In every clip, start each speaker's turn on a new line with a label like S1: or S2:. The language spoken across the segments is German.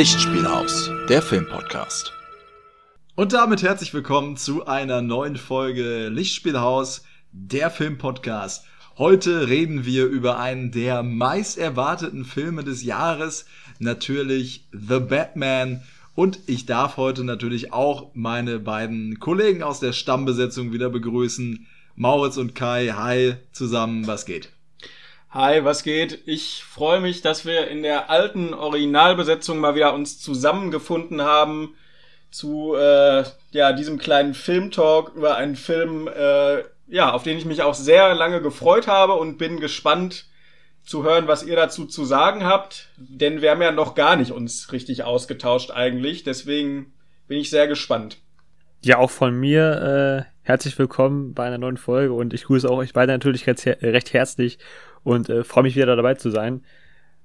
S1: Lichtspielhaus, der Filmpodcast. Und damit herzlich willkommen zu einer neuen Folge Lichtspielhaus, der Filmpodcast. Heute reden wir über einen der meist erwarteten Filme des Jahres, natürlich The Batman. Und ich darf heute natürlich auch meine beiden Kollegen aus der Stammbesetzung wieder begrüßen. Mauritz und Kai, hi zusammen, was geht?
S2: Hi, was geht? Ich freue mich, dass wir in der alten Originalbesetzung mal wieder uns zusammengefunden haben zu äh, ja diesem kleinen Filmtalk über einen Film, äh, ja, auf den ich mich auch sehr lange gefreut habe und bin gespannt zu hören, was ihr dazu zu sagen habt, denn wir haben ja noch gar nicht uns richtig ausgetauscht eigentlich, deswegen bin ich sehr gespannt.
S3: Ja, auch von mir äh, herzlich willkommen bei einer neuen Folge und ich grüße auch euch beide natürlich recht, recht herzlich und äh, freue mich wieder dabei zu sein.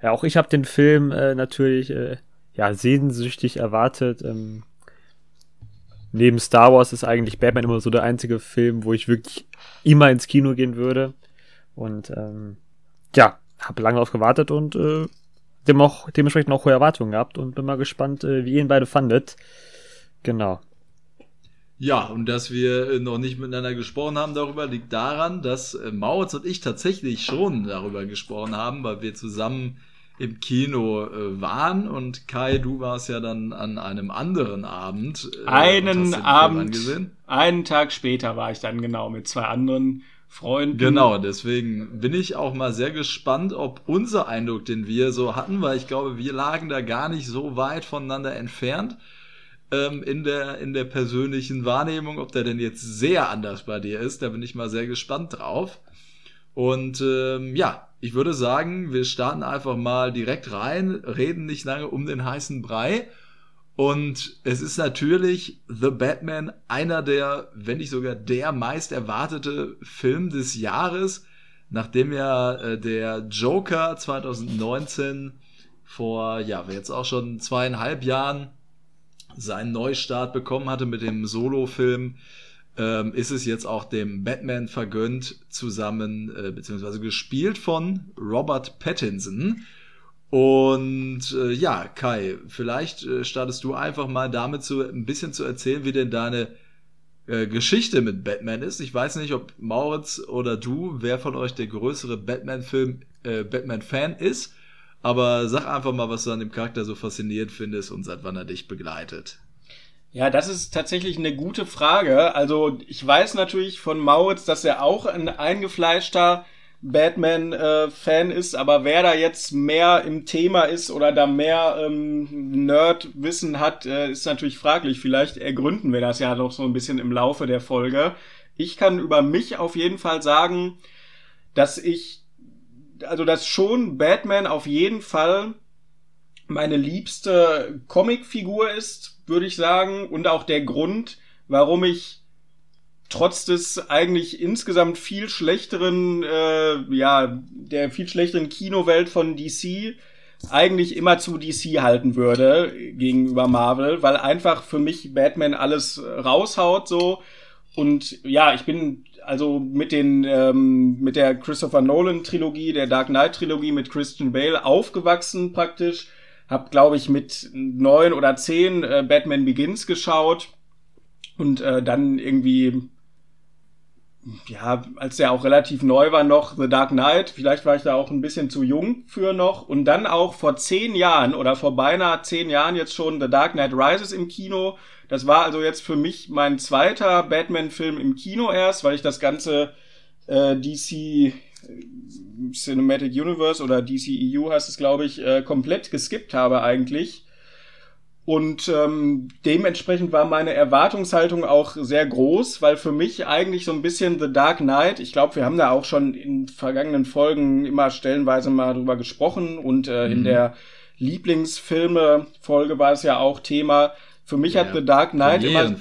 S3: Ja, auch ich habe den Film äh, natürlich äh, ja sehnsüchtig erwartet. Ähm, neben Star Wars ist eigentlich Batman immer so der einzige Film, wo ich wirklich immer ins Kino gehen würde. Und ähm, ja, habe lange darauf gewartet und äh, dem auch, dementsprechend auch hohe Erwartungen gehabt und bin mal gespannt, äh, wie ihr ihn beide fandet. Genau.
S1: Ja, und dass wir äh, noch nicht miteinander gesprochen haben darüber, liegt daran, dass äh, Mautz und ich tatsächlich schon darüber gesprochen haben, weil wir zusammen im Kino äh, waren und Kai, du warst ja dann an einem anderen Abend.
S2: Einen Abend, einen Tag später war ich dann genau mit zwei anderen Freunden.
S1: Genau, deswegen bin ich auch mal sehr gespannt, ob unser Eindruck, den wir so hatten, weil ich glaube, wir lagen da gar nicht so weit voneinander entfernt ähm, in, der, in der persönlichen Wahrnehmung, ob der denn jetzt sehr anders bei dir ist. Da bin ich mal sehr gespannt drauf. Und ähm, ja, ich würde sagen, wir starten einfach mal direkt rein, reden nicht lange um den heißen Brei. Und es ist natürlich The Batman einer der, wenn nicht sogar der meist erwartete Film des Jahres, nachdem ja äh, der Joker 2019 vor, ja, jetzt auch schon zweieinhalb Jahren seinen Neustart bekommen hatte mit dem Solo-Film, ähm, ist es jetzt auch dem Batman vergönnt, zusammen, äh, beziehungsweise gespielt von Robert Pattinson. Und äh, ja, Kai, vielleicht äh, startest du einfach mal damit zu, ein bisschen zu erzählen, wie denn deine äh, Geschichte mit Batman ist. Ich weiß nicht, ob Mauritz oder du, wer von euch der größere Batman-Film, äh, Batman-Fan ist. Aber sag einfach mal, was du an dem Charakter so faszinierend findest und seit wann er dich begleitet.
S2: Ja, das ist tatsächlich eine gute Frage. Also ich weiß natürlich von Mauritz, dass er auch ein eingefleischter Batman-Fan äh, ist, aber wer da jetzt mehr im Thema ist oder da mehr ähm, Nerd-Wissen hat, äh, ist natürlich fraglich. Vielleicht ergründen wir das ja doch so ein bisschen im Laufe der Folge. Ich kann über mich auf jeden Fall sagen, dass ich also dass schon Batman auf jeden Fall meine liebste Comicfigur ist, würde ich sagen, und auch der Grund, warum ich trotz des eigentlich insgesamt viel schlechteren, äh, ja, der viel schlechteren Kinowelt von DC eigentlich immer zu DC halten würde gegenüber Marvel, weil einfach für mich Batman alles raushaut so. Und ja, ich bin also mit den ähm, mit der Christopher Nolan Trilogie, der Dark Knight Trilogie mit Christian Bale aufgewachsen praktisch. Hab glaube ich mit neun oder zehn äh, Batman Begins geschaut und äh, dann irgendwie ja, als der auch relativ neu war noch, The Dark Knight, vielleicht war ich da auch ein bisschen zu jung für noch. Und dann auch vor zehn Jahren oder vor beinahe zehn Jahren jetzt schon The Dark Knight Rises im Kino. Das war also jetzt für mich mein zweiter Batman-Film im Kino erst, weil ich das ganze äh, DC äh, Cinematic Universe oder DCEU heißt es, glaube ich, äh, komplett geskippt habe eigentlich. Und ähm, dementsprechend war meine Erwartungshaltung auch sehr groß, weil für mich eigentlich so ein bisschen The Dark Knight, ich glaube, wir haben da auch schon in vergangenen Folgen immer stellenweise mal drüber gesprochen und äh, mhm. in der Lieblingsfilme-Folge war es ja auch Thema, für mich hat The Dark Knight immer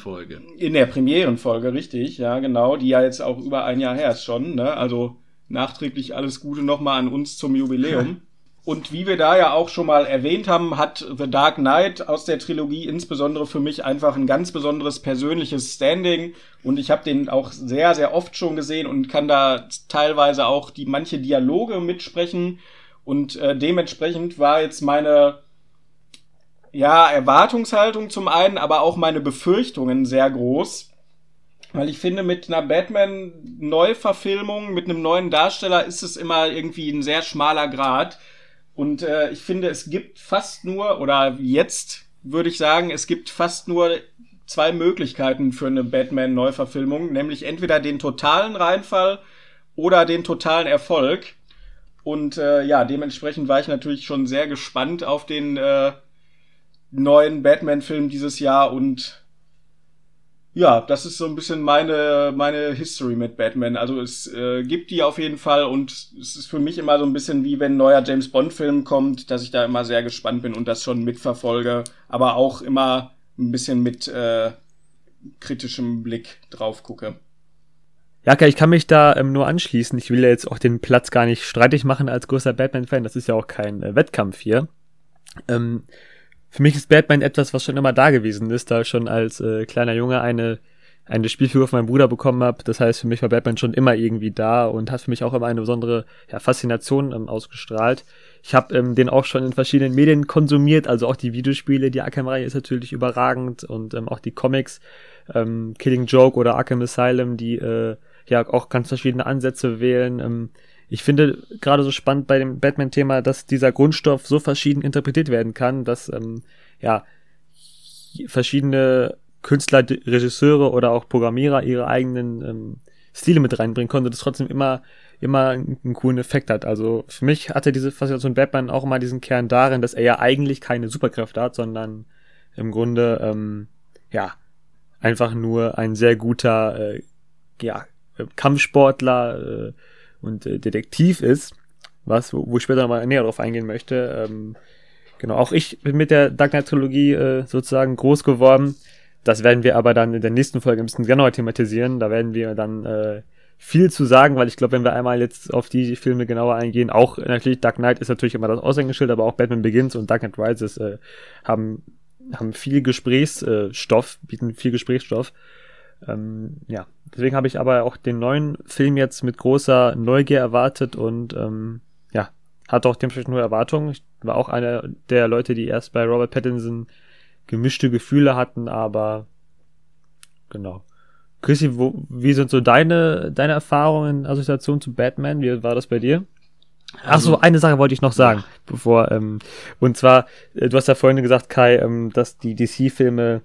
S2: in der Premierenfolge, richtig, ja, genau, die ja jetzt auch über ein Jahr her ist schon, ne? Also nachträglich alles Gute nochmal an uns zum Jubiläum. Und wie wir da ja auch schon mal erwähnt haben, hat The Dark Knight aus der Trilogie insbesondere für mich einfach ein ganz besonderes persönliches Standing. Und ich habe den auch sehr, sehr oft schon gesehen und kann da teilweise auch die manche Dialoge mitsprechen. Und äh, dementsprechend war jetzt meine ja, Erwartungshaltung zum einen, aber auch meine Befürchtungen sehr groß. Weil ich finde, mit einer Batman-Neuverfilmung, mit einem neuen Darsteller ist es immer irgendwie ein sehr schmaler Grad. Und äh, ich finde, es gibt fast nur, oder jetzt würde ich sagen, es gibt fast nur zwei Möglichkeiten für eine Batman-Neuverfilmung, nämlich entweder den totalen Reinfall oder den totalen Erfolg. Und äh, ja, dementsprechend war ich natürlich schon sehr gespannt auf den äh, neuen Batman-Film dieses Jahr und ja, das ist so ein bisschen meine, meine History mit Batman. Also es äh, gibt die auf jeden Fall und es ist für mich immer so ein bisschen wie wenn ein neuer James Bond-Film kommt, dass ich da immer sehr gespannt bin und das schon mitverfolge, aber auch immer ein bisschen mit äh, kritischem Blick drauf gucke.
S3: Ja, ich kann mich da ähm, nur anschließen. Ich will ja jetzt auch den Platz gar nicht streitig machen als großer Batman-Fan. Das ist ja auch kein äh, Wettkampf hier. Ähm, für mich ist Batman etwas, was schon immer da gewesen ist, da ich schon als äh, kleiner Junge eine eine Spielfigur von meinem Bruder bekommen habe. Das heißt, für mich war Batman schon immer irgendwie da und hat für mich auch immer eine besondere ja, Faszination ähm, ausgestrahlt. Ich habe ähm, den auch schon in verschiedenen Medien konsumiert, also auch die Videospiele. Die Arkham-Reihe ist natürlich überragend und ähm, auch die Comics, ähm, Killing Joke oder Arkham Asylum, die äh, ja auch ganz verschiedene Ansätze wählen. Ich finde gerade so spannend bei dem Batman-Thema, dass dieser Grundstoff so verschieden interpretiert werden kann, dass ähm, ja verschiedene Künstler, Regisseure oder auch Programmierer ihre eigenen ähm, Stile mit reinbringen konnten, das trotzdem immer immer einen, einen coolen Effekt hat. Also für mich hatte diese Faszination Batman auch immer diesen Kern darin, dass er ja eigentlich keine Superkräfte hat, sondern im Grunde ähm, ja einfach nur ein sehr guter äh, ja, Kampfsportler äh, und äh, Detektiv ist, was, wo, wo ich später nochmal näher drauf eingehen möchte. Ähm, genau, auch ich bin mit der Dark Knight Trilogie äh, sozusagen groß geworden. Das werden wir aber dann in der nächsten Folge ein bisschen genauer thematisieren. Da werden wir dann äh, viel zu sagen, weil ich glaube, wenn wir einmal jetzt auf die Filme genauer eingehen, auch natürlich Dark Knight ist natürlich immer das Aushängeschild, aber auch Batman Begins und Dark Knight Rises äh, haben, haben viel Gesprächsstoff, bieten viel Gesprächsstoff. Ähm, ja, deswegen habe ich aber auch den neuen Film jetzt mit großer Neugier erwartet und ähm, ja, hatte auch dementsprechend nur Erwartungen. Ich war auch einer der Leute, die erst bei Robert Pattinson gemischte Gefühle hatten, aber genau. Chrissy, wo, wie sind so deine, deine Erfahrungen in Assoziation zu Batman? Wie war das bei dir? Ach so, also, eine Sache wollte ich noch sagen, ja. bevor, ähm, und zwar, äh, du hast ja vorhin gesagt, Kai, ähm, dass die DC-Filme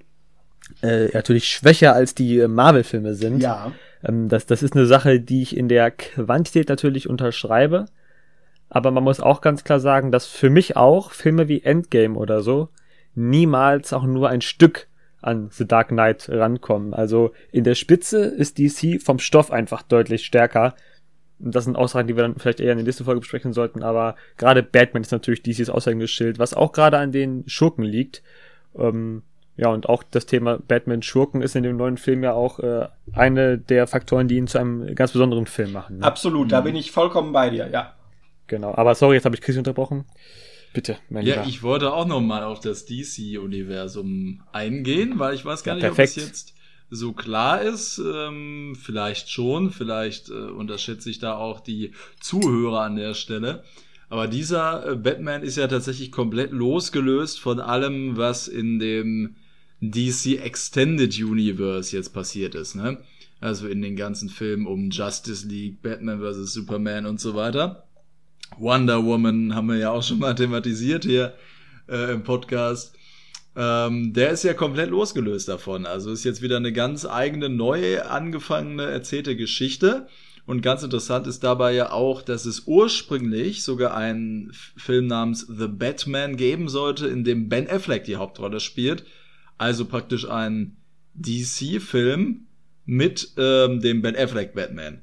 S3: äh, natürlich schwächer als die äh, Marvel-Filme sind.
S2: Ja.
S3: Ähm, das, das ist eine Sache, die ich in der Quantität natürlich unterschreibe. Aber man muss auch ganz klar sagen, dass für mich auch Filme wie Endgame oder so niemals auch nur ein Stück an The Dark Knight rankommen. Also in der Spitze ist DC vom Stoff einfach deutlich stärker. Das sind Aussagen, die wir dann vielleicht eher in der nächsten Folge besprechen sollten, aber gerade Batman ist natürlich DCs Aushängeschild, was auch gerade an den Schurken liegt. Ähm, ja, und auch das Thema Batman-Schurken ist in dem neuen Film ja auch äh, eine der Faktoren, die ihn zu einem ganz besonderen Film machen.
S2: Ne? Absolut, da bin ich vollkommen bei dir, ja.
S3: Genau, aber sorry, jetzt habe ich Chris unterbrochen. Bitte,
S1: mein Ja, Lieber. ich wollte auch noch mal auf das DC-Universum eingehen, weil ich weiß gar ja, nicht,
S3: perfekt.
S1: ob es jetzt so klar ist. Ähm, vielleicht schon, vielleicht äh, unterschätze ich da auch die Zuhörer an der Stelle. Aber dieser äh, Batman ist ja tatsächlich komplett losgelöst von allem, was in dem DC Extended Universe jetzt passiert ist. Ne? Also in den ganzen Filmen um Justice League, Batman vs. Superman und so weiter. Wonder Woman haben wir ja auch schon mal thematisiert hier äh, im Podcast. Ähm, der ist ja komplett losgelöst davon. Also ist jetzt wieder eine ganz eigene, neu angefangene, erzählte Geschichte. Und ganz interessant ist dabei ja auch, dass es ursprünglich sogar einen Film namens The Batman geben sollte, in dem Ben Affleck die Hauptrolle spielt. Also praktisch ein DC-Film mit ähm, dem Ben Affleck Batman.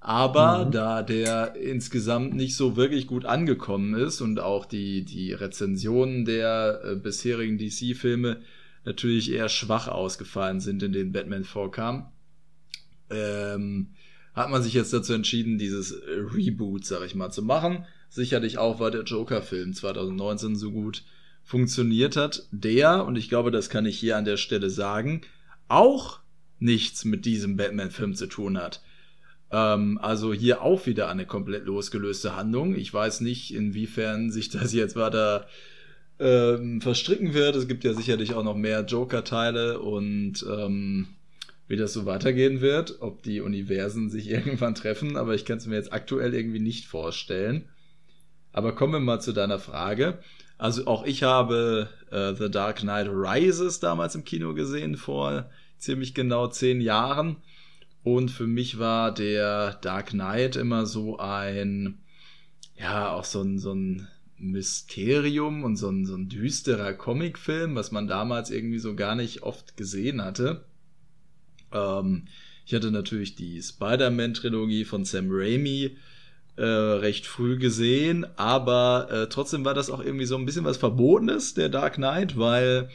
S1: Aber mhm. da der insgesamt nicht so wirklich gut angekommen ist und auch die, die Rezensionen der äh, bisherigen DC-Filme natürlich eher schwach ausgefallen sind, in denen Batman vorkam, ähm, hat man sich jetzt dazu entschieden, dieses Reboot, sag ich mal, zu machen. Sicherlich auch, weil der Joker-Film 2019 so gut funktioniert hat, der, und ich glaube, das kann ich hier an der Stelle sagen, auch nichts mit diesem Batman-Film zu tun hat. Ähm, also hier auch wieder eine komplett losgelöste Handlung. Ich weiß nicht, inwiefern sich das jetzt weiter ähm, verstricken wird. Es gibt ja sicherlich auch noch mehr Joker-Teile und ähm, wie das so weitergehen wird, ob die Universen sich irgendwann treffen, aber ich kann es mir jetzt aktuell irgendwie nicht vorstellen. Aber kommen wir mal zu deiner Frage. Also auch ich habe äh, The Dark Knight Rises damals im Kino gesehen, vor ziemlich genau zehn Jahren. Und für mich war der Dark Knight immer so ein, ja, auch so ein, so ein Mysterium und so ein, so ein düsterer Comicfilm, was man damals irgendwie so gar nicht oft gesehen hatte. Ähm, ich hatte natürlich die Spider-Man-Trilogie von Sam Raimi äh, recht früh gesehen, aber äh, trotzdem war das auch irgendwie so ein bisschen was Verbotenes, der Dark Knight, weil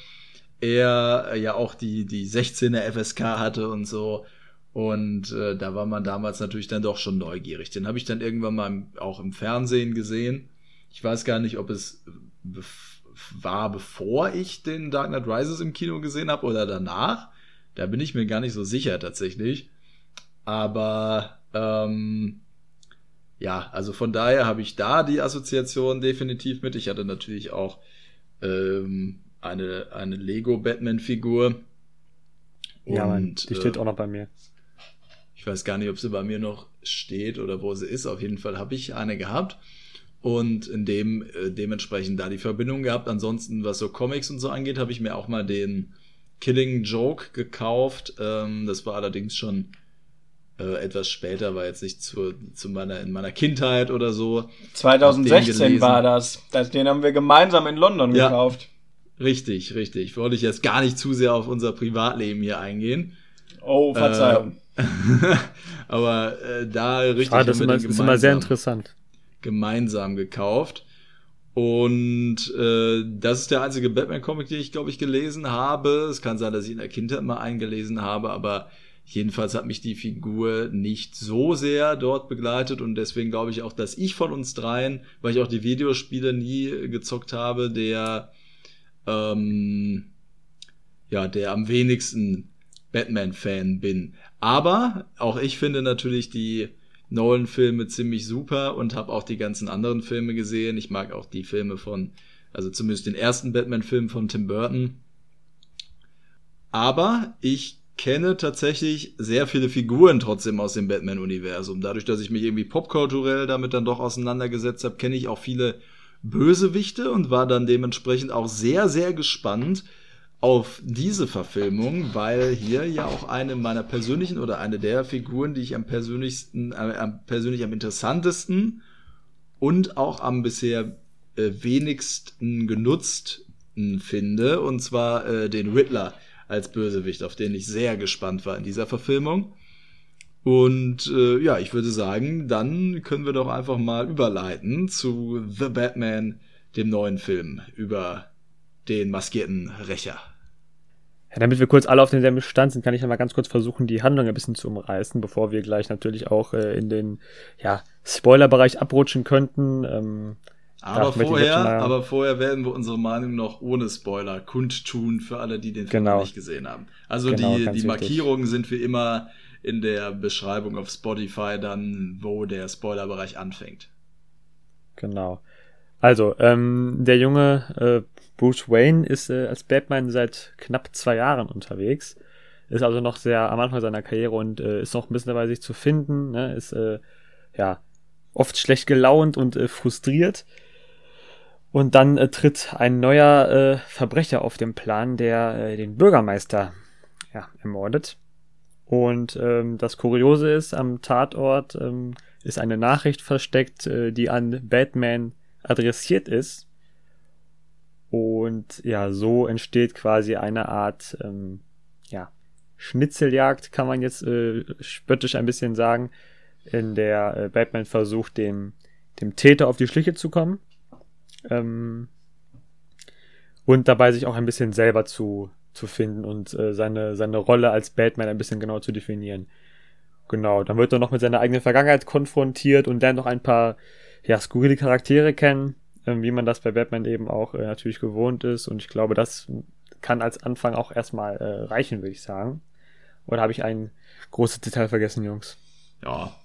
S1: er ja auch die, die 16er FSK hatte und so. Und äh, da war man damals natürlich dann doch schon neugierig. Den habe ich dann irgendwann mal im, auch im Fernsehen gesehen. Ich weiß gar nicht, ob es bef war, bevor ich den Dark Knight Rises im Kino gesehen habe oder danach. Da bin ich mir gar nicht so sicher tatsächlich. Aber ähm, ja, also von daher habe ich da die Assoziation definitiv mit. Ich hatte natürlich auch ähm, eine, eine Lego Batman-Figur.
S3: Ja, Mann, die äh, steht auch noch bei mir.
S1: Ich weiß gar nicht, ob sie bei mir noch steht oder wo sie ist. Auf jeden Fall habe ich eine gehabt und in dem äh, dementsprechend da die Verbindung gehabt. Ansonsten, was so Comics und so angeht, habe ich mir auch mal den Killing Joke gekauft. Ähm, das war allerdings schon äh, etwas später, war jetzt nicht zu, zu meiner, in meiner Kindheit oder so.
S2: 2016 war das. das. Den haben wir gemeinsam in London ja, gekauft.
S1: Richtig, richtig. Wollte ich jetzt gar nicht zu sehr auf unser Privatleben hier eingehen.
S2: Oh, Verzeihung.
S1: Äh, aber äh, da richtig.
S3: Schade, das, ist ist immer sehr interessant.
S1: Gemeinsam gekauft. Und äh, das ist der einzige Batman-Comic, den ich, glaube ich, gelesen habe. Es kann sein, dass ich in der Kindheit mal eingelesen habe, aber Jedenfalls hat mich die Figur nicht so sehr dort begleitet und deswegen glaube ich auch, dass ich von uns dreien, weil ich auch die Videospiele nie gezockt habe, der ähm, ja, der am wenigsten Batman-Fan bin. Aber auch ich finde natürlich die Nolan-Filme ziemlich super und habe auch die ganzen anderen Filme gesehen. Ich mag auch die Filme von, also zumindest den ersten Batman-Film von Tim Burton. Aber ich kenne tatsächlich sehr viele Figuren trotzdem aus dem Batman-Universum. Dadurch, dass ich mich irgendwie popkulturell damit dann doch auseinandergesetzt habe, kenne ich auch viele Bösewichte und war dann dementsprechend auch sehr, sehr gespannt auf diese Verfilmung, weil hier ja auch eine meiner persönlichen oder eine der Figuren, die ich am persönlichsten, äh, am persönlich am interessantesten und auch am bisher äh, wenigsten genutzten finde, und zwar äh, den Riddler als Bösewicht, auf den ich sehr gespannt war in dieser Verfilmung. Und äh, ja, ich würde sagen, dann können wir doch einfach mal überleiten zu The Batman, dem neuen Film über den maskierten Rächer.
S3: Ja, damit wir kurz alle auf demselben Stand sind, kann ich ja mal ganz kurz versuchen, die Handlung ein bisschen zu umreißen, bevor wir gleich natürlich auch äh, in den ja, Spoiler-Bereich abrutschen könnten. Ähm,
S1: aber vorher, aber vorher werden wir unsere Meinung noch ohne Spoiler kundtun für alle, die den Film
S3: genau.
S1: nicht gesehen haben. Also genau, die, die Markierungen sind wie immer in der Beschreibung auf Spotify dann, wo der Spoilerbereich anfängt.
S3: Genau. Also, ähm, der junge äh, Bruce Wayne ist äh, als Batman seit knapp zwei Jahren unterwegs. Ist also noch sehr am Anfang seiner Karriere und äh, ist noch ein bisschen dabei, sich zu finden. Ne? Ist äh, ja oft schlecht gelaunt und äh, frustriert. Und dann äh, tritt ein neuer äh, Verbrecher auf den Plan, der äh, den Bürgermeister ja, ermordet. Und ähm, das Kuriose ist, am Tatort ähm, ist eine Nachricht versteckt, äh, die an Batman adressiert ist. Und ja, so entsteht quasi eine Art ähm, ja, Schnitzeljagd, kann man jetzt äh, spöttisch ein bisschen sagen, in der äh, Batman versucht, dem, dem Täter auf die Schliche zu kommen ähm, und dabei sich auch ein bisschen selber zu, zu finden und äh, seine, seine Rolle als Batman ein bisschen genau zu definieren. Genau, dann wird er noch mit seiner eigenen Vergangenheit konfrontiert und lernt noch ein paar ja, skurrile Charaktere kennen, äh, wie man das bei Batman eben auch äh, natürlich gewohnt ist. Und ich glaube, das kann als Anfang auch erstmal äh, reichen, würde ich sagen. Oder habe ich ein großes Detail vergessen, Jungs?
S1: Ja,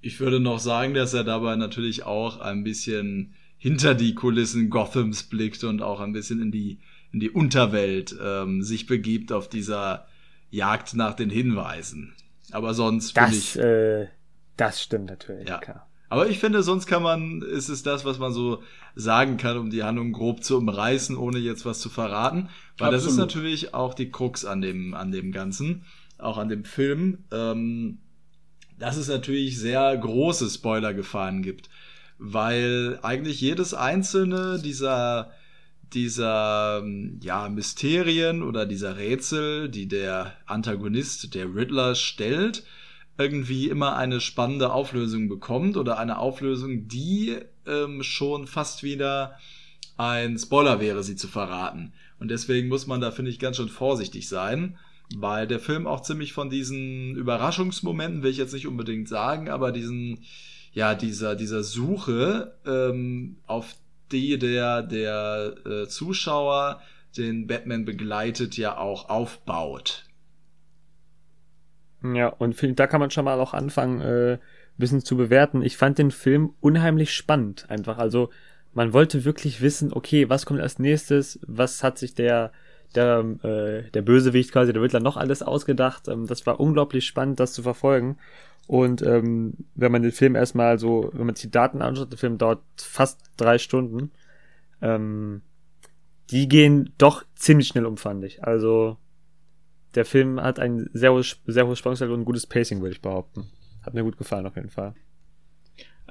S1: ich würde noch sagen, dass er dabei natürlich auch ein bisschen hinter die Kulissen Gothams blickt und auch ein bisschen in die, in die Unterwelt ähm, sich begibt auf dieser Jagd nach den Hinweisen. Aber sonst
S3: finde ich. Äh, das stimmt natürlich,
S1: ja. klar. Aber ich finde, sonst kann man, ist es das, was man so sagen kann, um die Handlung grob zu umreißen, ohne jetzt was zu verraten. Weil Absolut. das ist natürlich auch die Krux an dem, an dem Ganzen, auch an dem Film, ähm, dass es natürlich sehr große Spoilergefahren gibt. Weil eigentlich jedes einzelne dieser, dieser, ja, Mysterien oder dieser Rätsel, die der Antagonist, der Riddler, stellt, irgendwie immer eine spannende Auflösung bekommt oder eine Auflösung, die ähm, schon fast wieder ein Spoiler wäre, sie zu verraten. Und deswegen muss man da, finde ich, ganz schön vorsichtig sein, weil der Film auch ziemlich von diesen Überraschungsmomenten, will ich jetzt nicht unbedingt sagen, aber diesen, ja, dieser, dieser Suche, ähm, auf die der, der äh, Zuschauer den Batman begleitet, ja auch aufbaut.
S3: Ja, und da kann man schon mal auch anfangen, äh, ein bisschen zu bewerten. Ich fand den Film unheimlich spannend, einfach. Also, man wollte wirklich wissen, okay, was kommt als nächstes, was hat sich der, der, äh, der Bösewicht quasi, der Riddler noch alles ausgedacht. Ähm, das war unglaublich spannend, das zu verfolgen. Und ähm, wenn man den Film erstmal so, wenn man sich die Daten anschaut, der Film dauert fast drei Stunden. Ähm, die gehen doch ziemlich schnell um, fand ich. Also der Film hat ein sehr hohes, sehr hohes Spannungslevel und ein gutes Pacing, würde ich behaupten. Hat mir gut gefallen auf jeden Fall.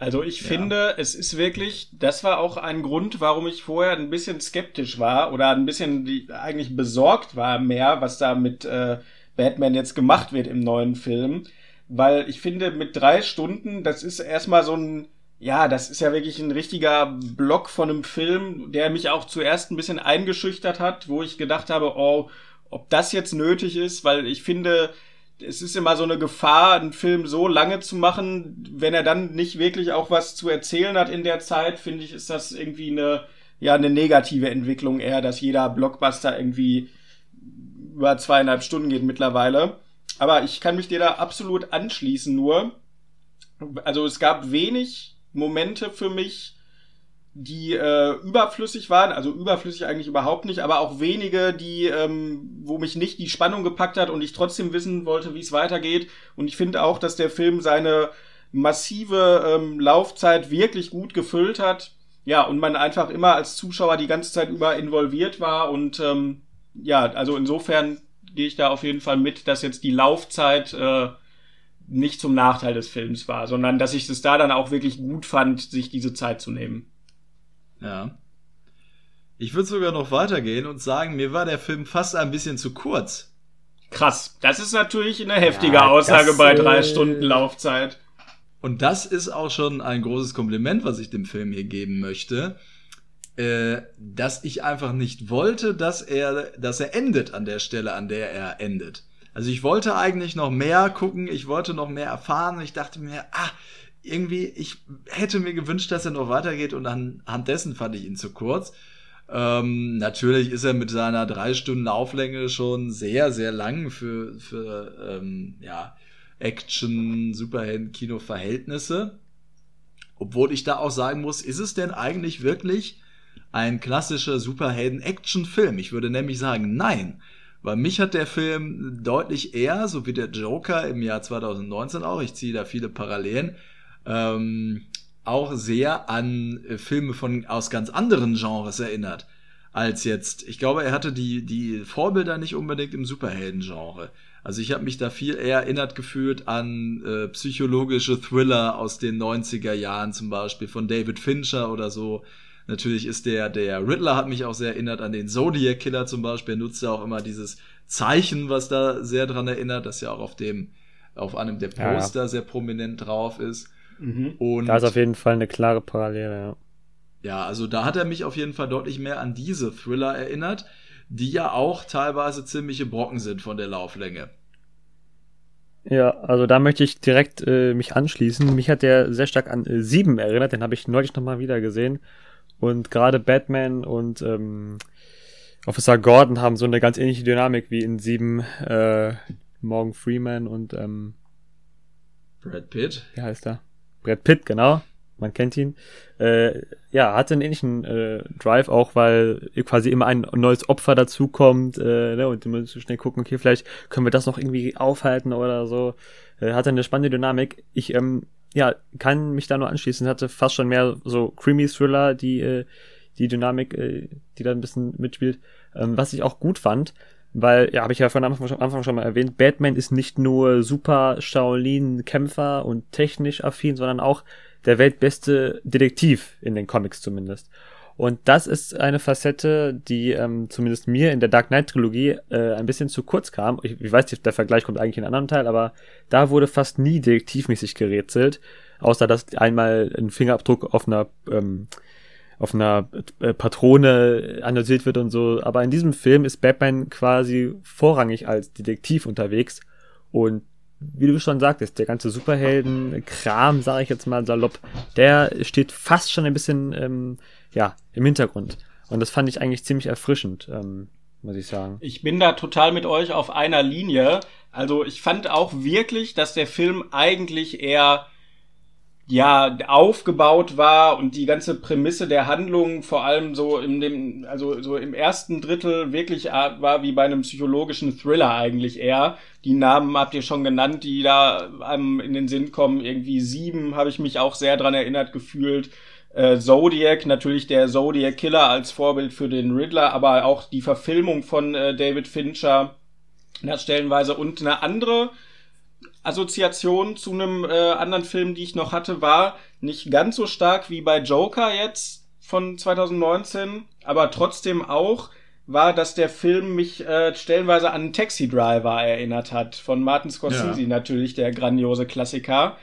S2: Also ich ja. finde, es ist wirklich, das war auch ein Grund, warum ich vorher ein bisschen skeptisch war oder ein bisschen die, eigentlich besorgt war mehr, was da mit äh, Batman jetzt gemacht wird im neuen Film. Weil ich finde, mit drei Stunden, das ist erstmal so ein, ja, das ist ja wirklich ein richtiger Block von einem Film, der mich auch zuerst ein bisschen eingeschüchtert hat, wo ich gedacht habe, oh, ob das jetzt nötig ist, weil ich finde, es ist immer so eine Gefahr, einen Film so lange zu machen, wenn er dann nicht wirklich auch was zu erzählen hat in der Zeit, finde ich, ist das irgendwie eine, ja, eine negative Entwicklung eher, dass jeder Blockbuster irgendwie über zweieinhalb Stunden geht mittlerweile. Aber ich kann mich dir da absolut anschließen, nur. Also es gab wenig Momente für mich, die äh, überflüssig waren, also überflüssig eigentlich überhaupt nicht, aber auch wenige, die, ähm, wo mich nicht die Spannung gepackt hat und ich trotzdem wissen wollte, wie es weitergeht. Und ich finde auch, dass der Film seine massive ähm, Laufzeit wirklich gut gefüllt hat. Ja, und man einfach immer als Zuschauer die ganze Zeit über involviert war. Und ähm, ja, also insofern gehe ich da auf jeden Fall mit, dass jetzt die Laufzeit äh, nicht zum Nachteil des Films war, sondern dass ich es da dann auch wirklich gut fand, sich diese Zeit zu nehmen.
S1: Ja. Ich würde sogar noch weitergehen und sagen, mir war der Film fast ein bisschen zu kurz.
S2: Krass. Das ist natürlich eine heftige ja, Aussage das, bei drei äh... Stunden Laufzeit.
S1: Und das ist auch schon ein großes Kompliment, was ich dem Film hier geben möchte. Äh, dass ich einfach nicht wollte, dass er, dass er endet an der Stelle, an der er endet. Also ich wollte eigentlich noch mehr gucken, ich wollte noch mehr erfahren. Ich dachte mir, ah, irgendwie, ich hätte mir gewünscht, dass er noch weitergeht und anhand dessen fand ich ihn zu kurz. Ähm, natürlich ist er mit seiner drei Stunden Lauflänge schon sehr, sehr lang für, für ähm, ja, Action, Superhelden-Kino-Verhältnisse. Obwohl ich da auch sagen muss, ist es denn eigentlich wirklich ein klassischer Superhelden-Action-Film? Ich würde nämlich sagen, nein. Weil mich hat der Film deutlich eher, so wie der Joker im Jahr 2019 auch, ich ziehe da viele Parallelen, ähm, auch sehr an äh, Filme von aus ganz anderen Genres erinnert als jetzt. Ich glaube, er hatte die die Vorbilder nicht unbedingt im Superhelden-Genre. Also ich habe mich da viel eher erinnert gefühlt an äh, psychologische Thriller aus den 90er Jahren zum Beispiel von David Fincher oder so. Natürlich ist der, der Riddler hat mich auch sehr erinnert an den Zodiac Killer zum Beispiel. Er nutzt ja auch immer dieses Zeichen, was da sehr dran erinnert, das ja auch auf dem, auf einem der Poster ja. sehr prominent drauf ist.
S3: Mhm. Und da ist auf jeden Fall eine klare Parallele, ja.
S1: Ja, also da hat er mich auf jeden Fall deutlich mehr an diese Thriller erinnert, die ja auch teilweise ziemliche Brocken sind von der Lauflänge.
S3: Ja, also da möchte ich direkt äh, mich anschließen. Mich hat der sehr stark an äh, Sieben erinnert, den habe ich neulich nochmal wieder gesehen. Und gerade Batman und ähm, Officer Gordon haben so eine ganz ähnliche Dynamik wie in Sieben äh, Morgan Freeman und ähm,
S1: Brad Pitt.
S3: Wie heißt er? Brad Pitt, genau. man kennt ihn. Äh, ja, hatte einen ähnlichen äh, Drive auch, weil quasi immer ein neues Opfer dazukommt äh, ne, und du musst schnell gucken, okay, vielleicht können wir das noch irgendwie aufhalten oder so. Äh, hatte eine spannende Dynamik. Ich ähm, ja, kann mich da nur anschließen. Hatte fast schon mehr so creamy Thriller, die äh, die Dynamik, äh, die da ein bisschen mitspielt. Ähm, was ich auch gut fand, weil, ja, habe ich ja von Anfang, schon, Anfang schon mal erwähnt, Batman ist nicht nur super Shaolin-Kämpfer und technisch affin, sondern auch der weltbeste Detektiv in den Comics zumindest. Und das ist eine Facette, die ähm, zumindest mir in der Dark Knight Trilogie äh, ein bisschen zu kurz kam. Ich, ich weiß, der Vergleich kommt eigentlich in einem anderen Teil, aber da wurde fast nie detektivmäßig gerätselt, außer dass einmal ein Fingerabdruck auf einer ähm, auf einer äh, Patrone analysiert wird und so. Aber in diesem Film ist Batman quasi vorrangig als Detektiv unterwegs und wie du schon sagtest, der ganze Superhelden-Kram, sage ich jetzt mal salopp, der steht fast schon ein bisschen ähm, ja, im Hintergrund. Und das fand ich eigentlich ziemlich erfrischend, ähm, muss ich sagen.
S2: Ich bin da total mit euch auf einer Linie. Also ich fand auch wirklich, dass der Film eigentlich eher ja aufgebaut war und die ganze Prämisse der Handlung vor allem so in dem also so im ersten Drittel wirklich war wie bei einem psychologischen Thriller eigentlich eher. Die Namen habt ihr schon genannt die da einem in den Sinn kommen. Irgendwie sieben habe ich mich auch sehr dran erinnert gefühlt. Äh, Zodiac natürlich der Zodiac Killer als Vorbild für den Riddler aber auch die Verfilmung von äh, David Fincher das stellenweise und eine andere Assoziation zu einem äh, anderen Film, die ich noch hatte, war nicht ganz so stark wie bei Joker jetzt von 2019, aber trotzdem auch war, dass der Film mich äh, stellenweise an Taxi Driver erinnert hat, von Martin Scorsese ja. natürlich, der grandiose Klassiker.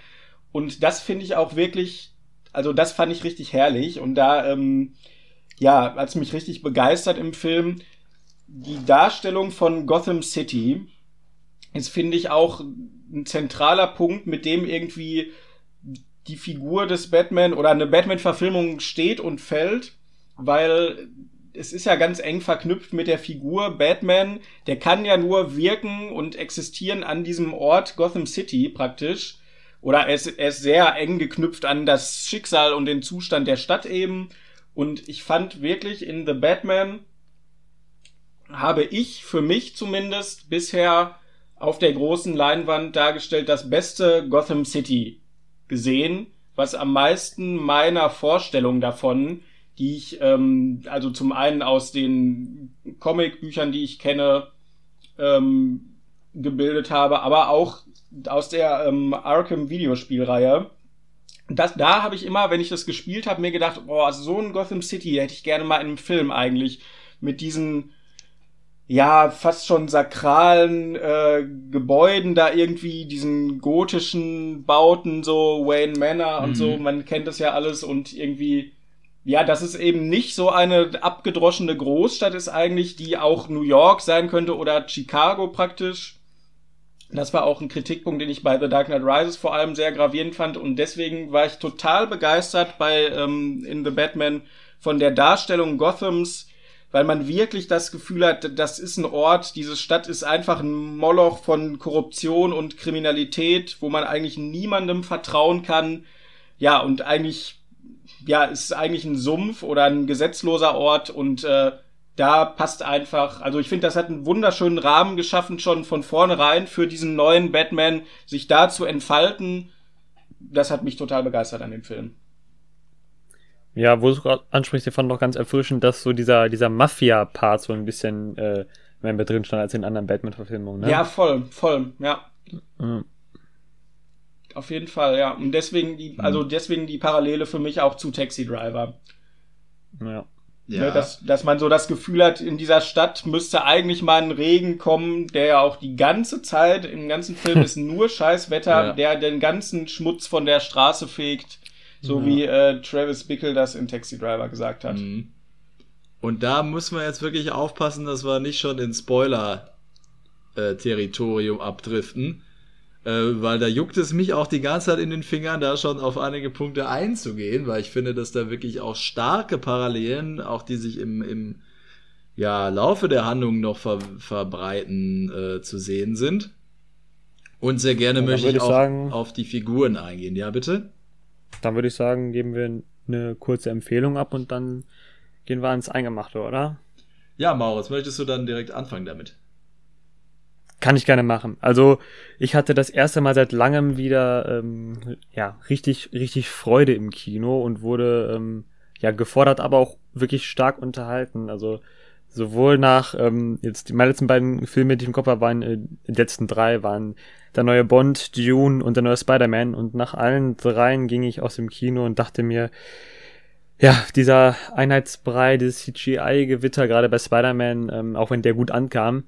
S2: Und das finde ich auch wirklich, also das fand ich richtig herrlich. Und da, ähm, ja, hat's mich richtig begeistert im Film. Die Darstellung von Gotham City ist, finde ich, auch ein zentraler Punkt, mit dem irgendwie die Figur des Batman oder eine Batman-Verfilmung steht und fällt, weil es ist ja ganz eng verknüpft mit der Figur Batman. Der kann ja nur wirken und existieren an diesem Ort Gotham City praktisch. Oder er ist, er ist sehr eng geknüpft an das Schicksal und den Zustand der Stadt eben. Und ich fand wirklich in The Batman habe ich für mich zumindest bisher auf der großen Leinwand dargestellt das beste Gotham City gesehen, was am meisten meiner Vorstellung davon, die ich ähm, also zum einen aus den Comicbüchern, die ich kenne, ähm, gebildet habe, aber auch aus der ähm, Arkham Videospielreihe. Das, da habe ich immer, wenn ich das gespielt habe, mir gedacht, boah, so ein Gotham City hätte ich gerne mal in einem Film eigentlich mit diesen ja, fast schon sakralen äh, Gebäuden da irgendwie, diesen gotischen Bauten, so Wayne Manor und mhm. so, man kennt das ja alles und irgendwie, ja, dass es eben nicht so eine abgedroschene Großstadt ist eigentlich, die auch New York sein könnte oder Chicago praktisch. Das war auch ein Kritikpunkt, den ich bei The Dark Knight Rises vor allem sehr gravierend fand und deswegen war ich total begeistert bei ähm, In The Batman von der Darstellung Gothams, weil man wirklich das Gefühl hat, das ist ein Ort, diese Stadt ist einfach ein Moloch von Korruption und Kriminalität, wo man eigentlich niemandem vertrauen kann. Ja, und eigentlich, ja, ist eigentlich ein Sumpf oder ein gesetzloser Ort und äh, da passt einfach, also ich finde, das hat einen wunderschönen Rahmen geschaffen, schon von vornherein für diesen neuen Batman, sich da zu entfalten. Das hat mich total begeistert an dem Film.
S3: Ja, wo du ansprichst, ich fand noch ganz erfrischend, dass so dieser, dieser Mafia-Part so ein bisschen äh, mehr mit drin stand als in anderen Batman-Verfilmungen. Ne?
S2: Ja, voll, voll, ja. Mhm. Auf jeden Fall, ja. Und deswegen die, mhm. also deswegen die Parallele für mich auch zu Taxi Driver. Ja. Ja. Ne, dass, dass man so das Gefühl hat, in dieser Stadt müsste eigentlich mal ein Regen kommen, der ja auch die ganze Zeit, im ganzen Film ist nur Scheißwetter, ja. der den ganzen Schmutz von der Straße fegt. So ja. wie äh, Travis Bickle das in Taxi Driver gesagt hat. Mhm.
S1: Und da muss man jetzt wirklich aufpassen, dass wir nicht schon in Spoiler-Territorium äh, abdriften. Äh, weil da juckt es mich auch die ganze Zeit in den Fingern, da schon auf einige Punkte einzugehen, weil ich finde, dass da wirklich auch starke Parallelen, auch die sich im, im ja, Laufe der Handlung noch ver verbreiten, äh, zu sehen sind. Und sehr gerne ja, möchte ich auch sagen, auf die Figuren eingehen. Ja, bitte?
S3: Dann würde ich sagen, geben wir eine kurze Empfehlung ab und dann gehen wir ans Eingemachte, oder?
S1: Ja, Maurits, möchtest du dann direkt anfangen damit?
S3: Kann ich gerne machen. Also ich hatte das erste Mal seit langem wieder ähm, ja richtig richtig Freude im Kino und wurde ähm, ja gefordert, aber auch wirklich stark unterhalten. Also sowohl nach ähm, jetzt die meine letzten beiden Filme, die ich im Kopf habe, waren äh, die letzten drei waren der neue Bond, Dune und der neue Spider-Man. Und nach allen dreien ging ich aus dem Kino und dachte mir, ja, dieser Einheitsbrei, dieses CGI-Gewitter, gerade bei Spider-Man, ähm, auch wenn der gut ankam,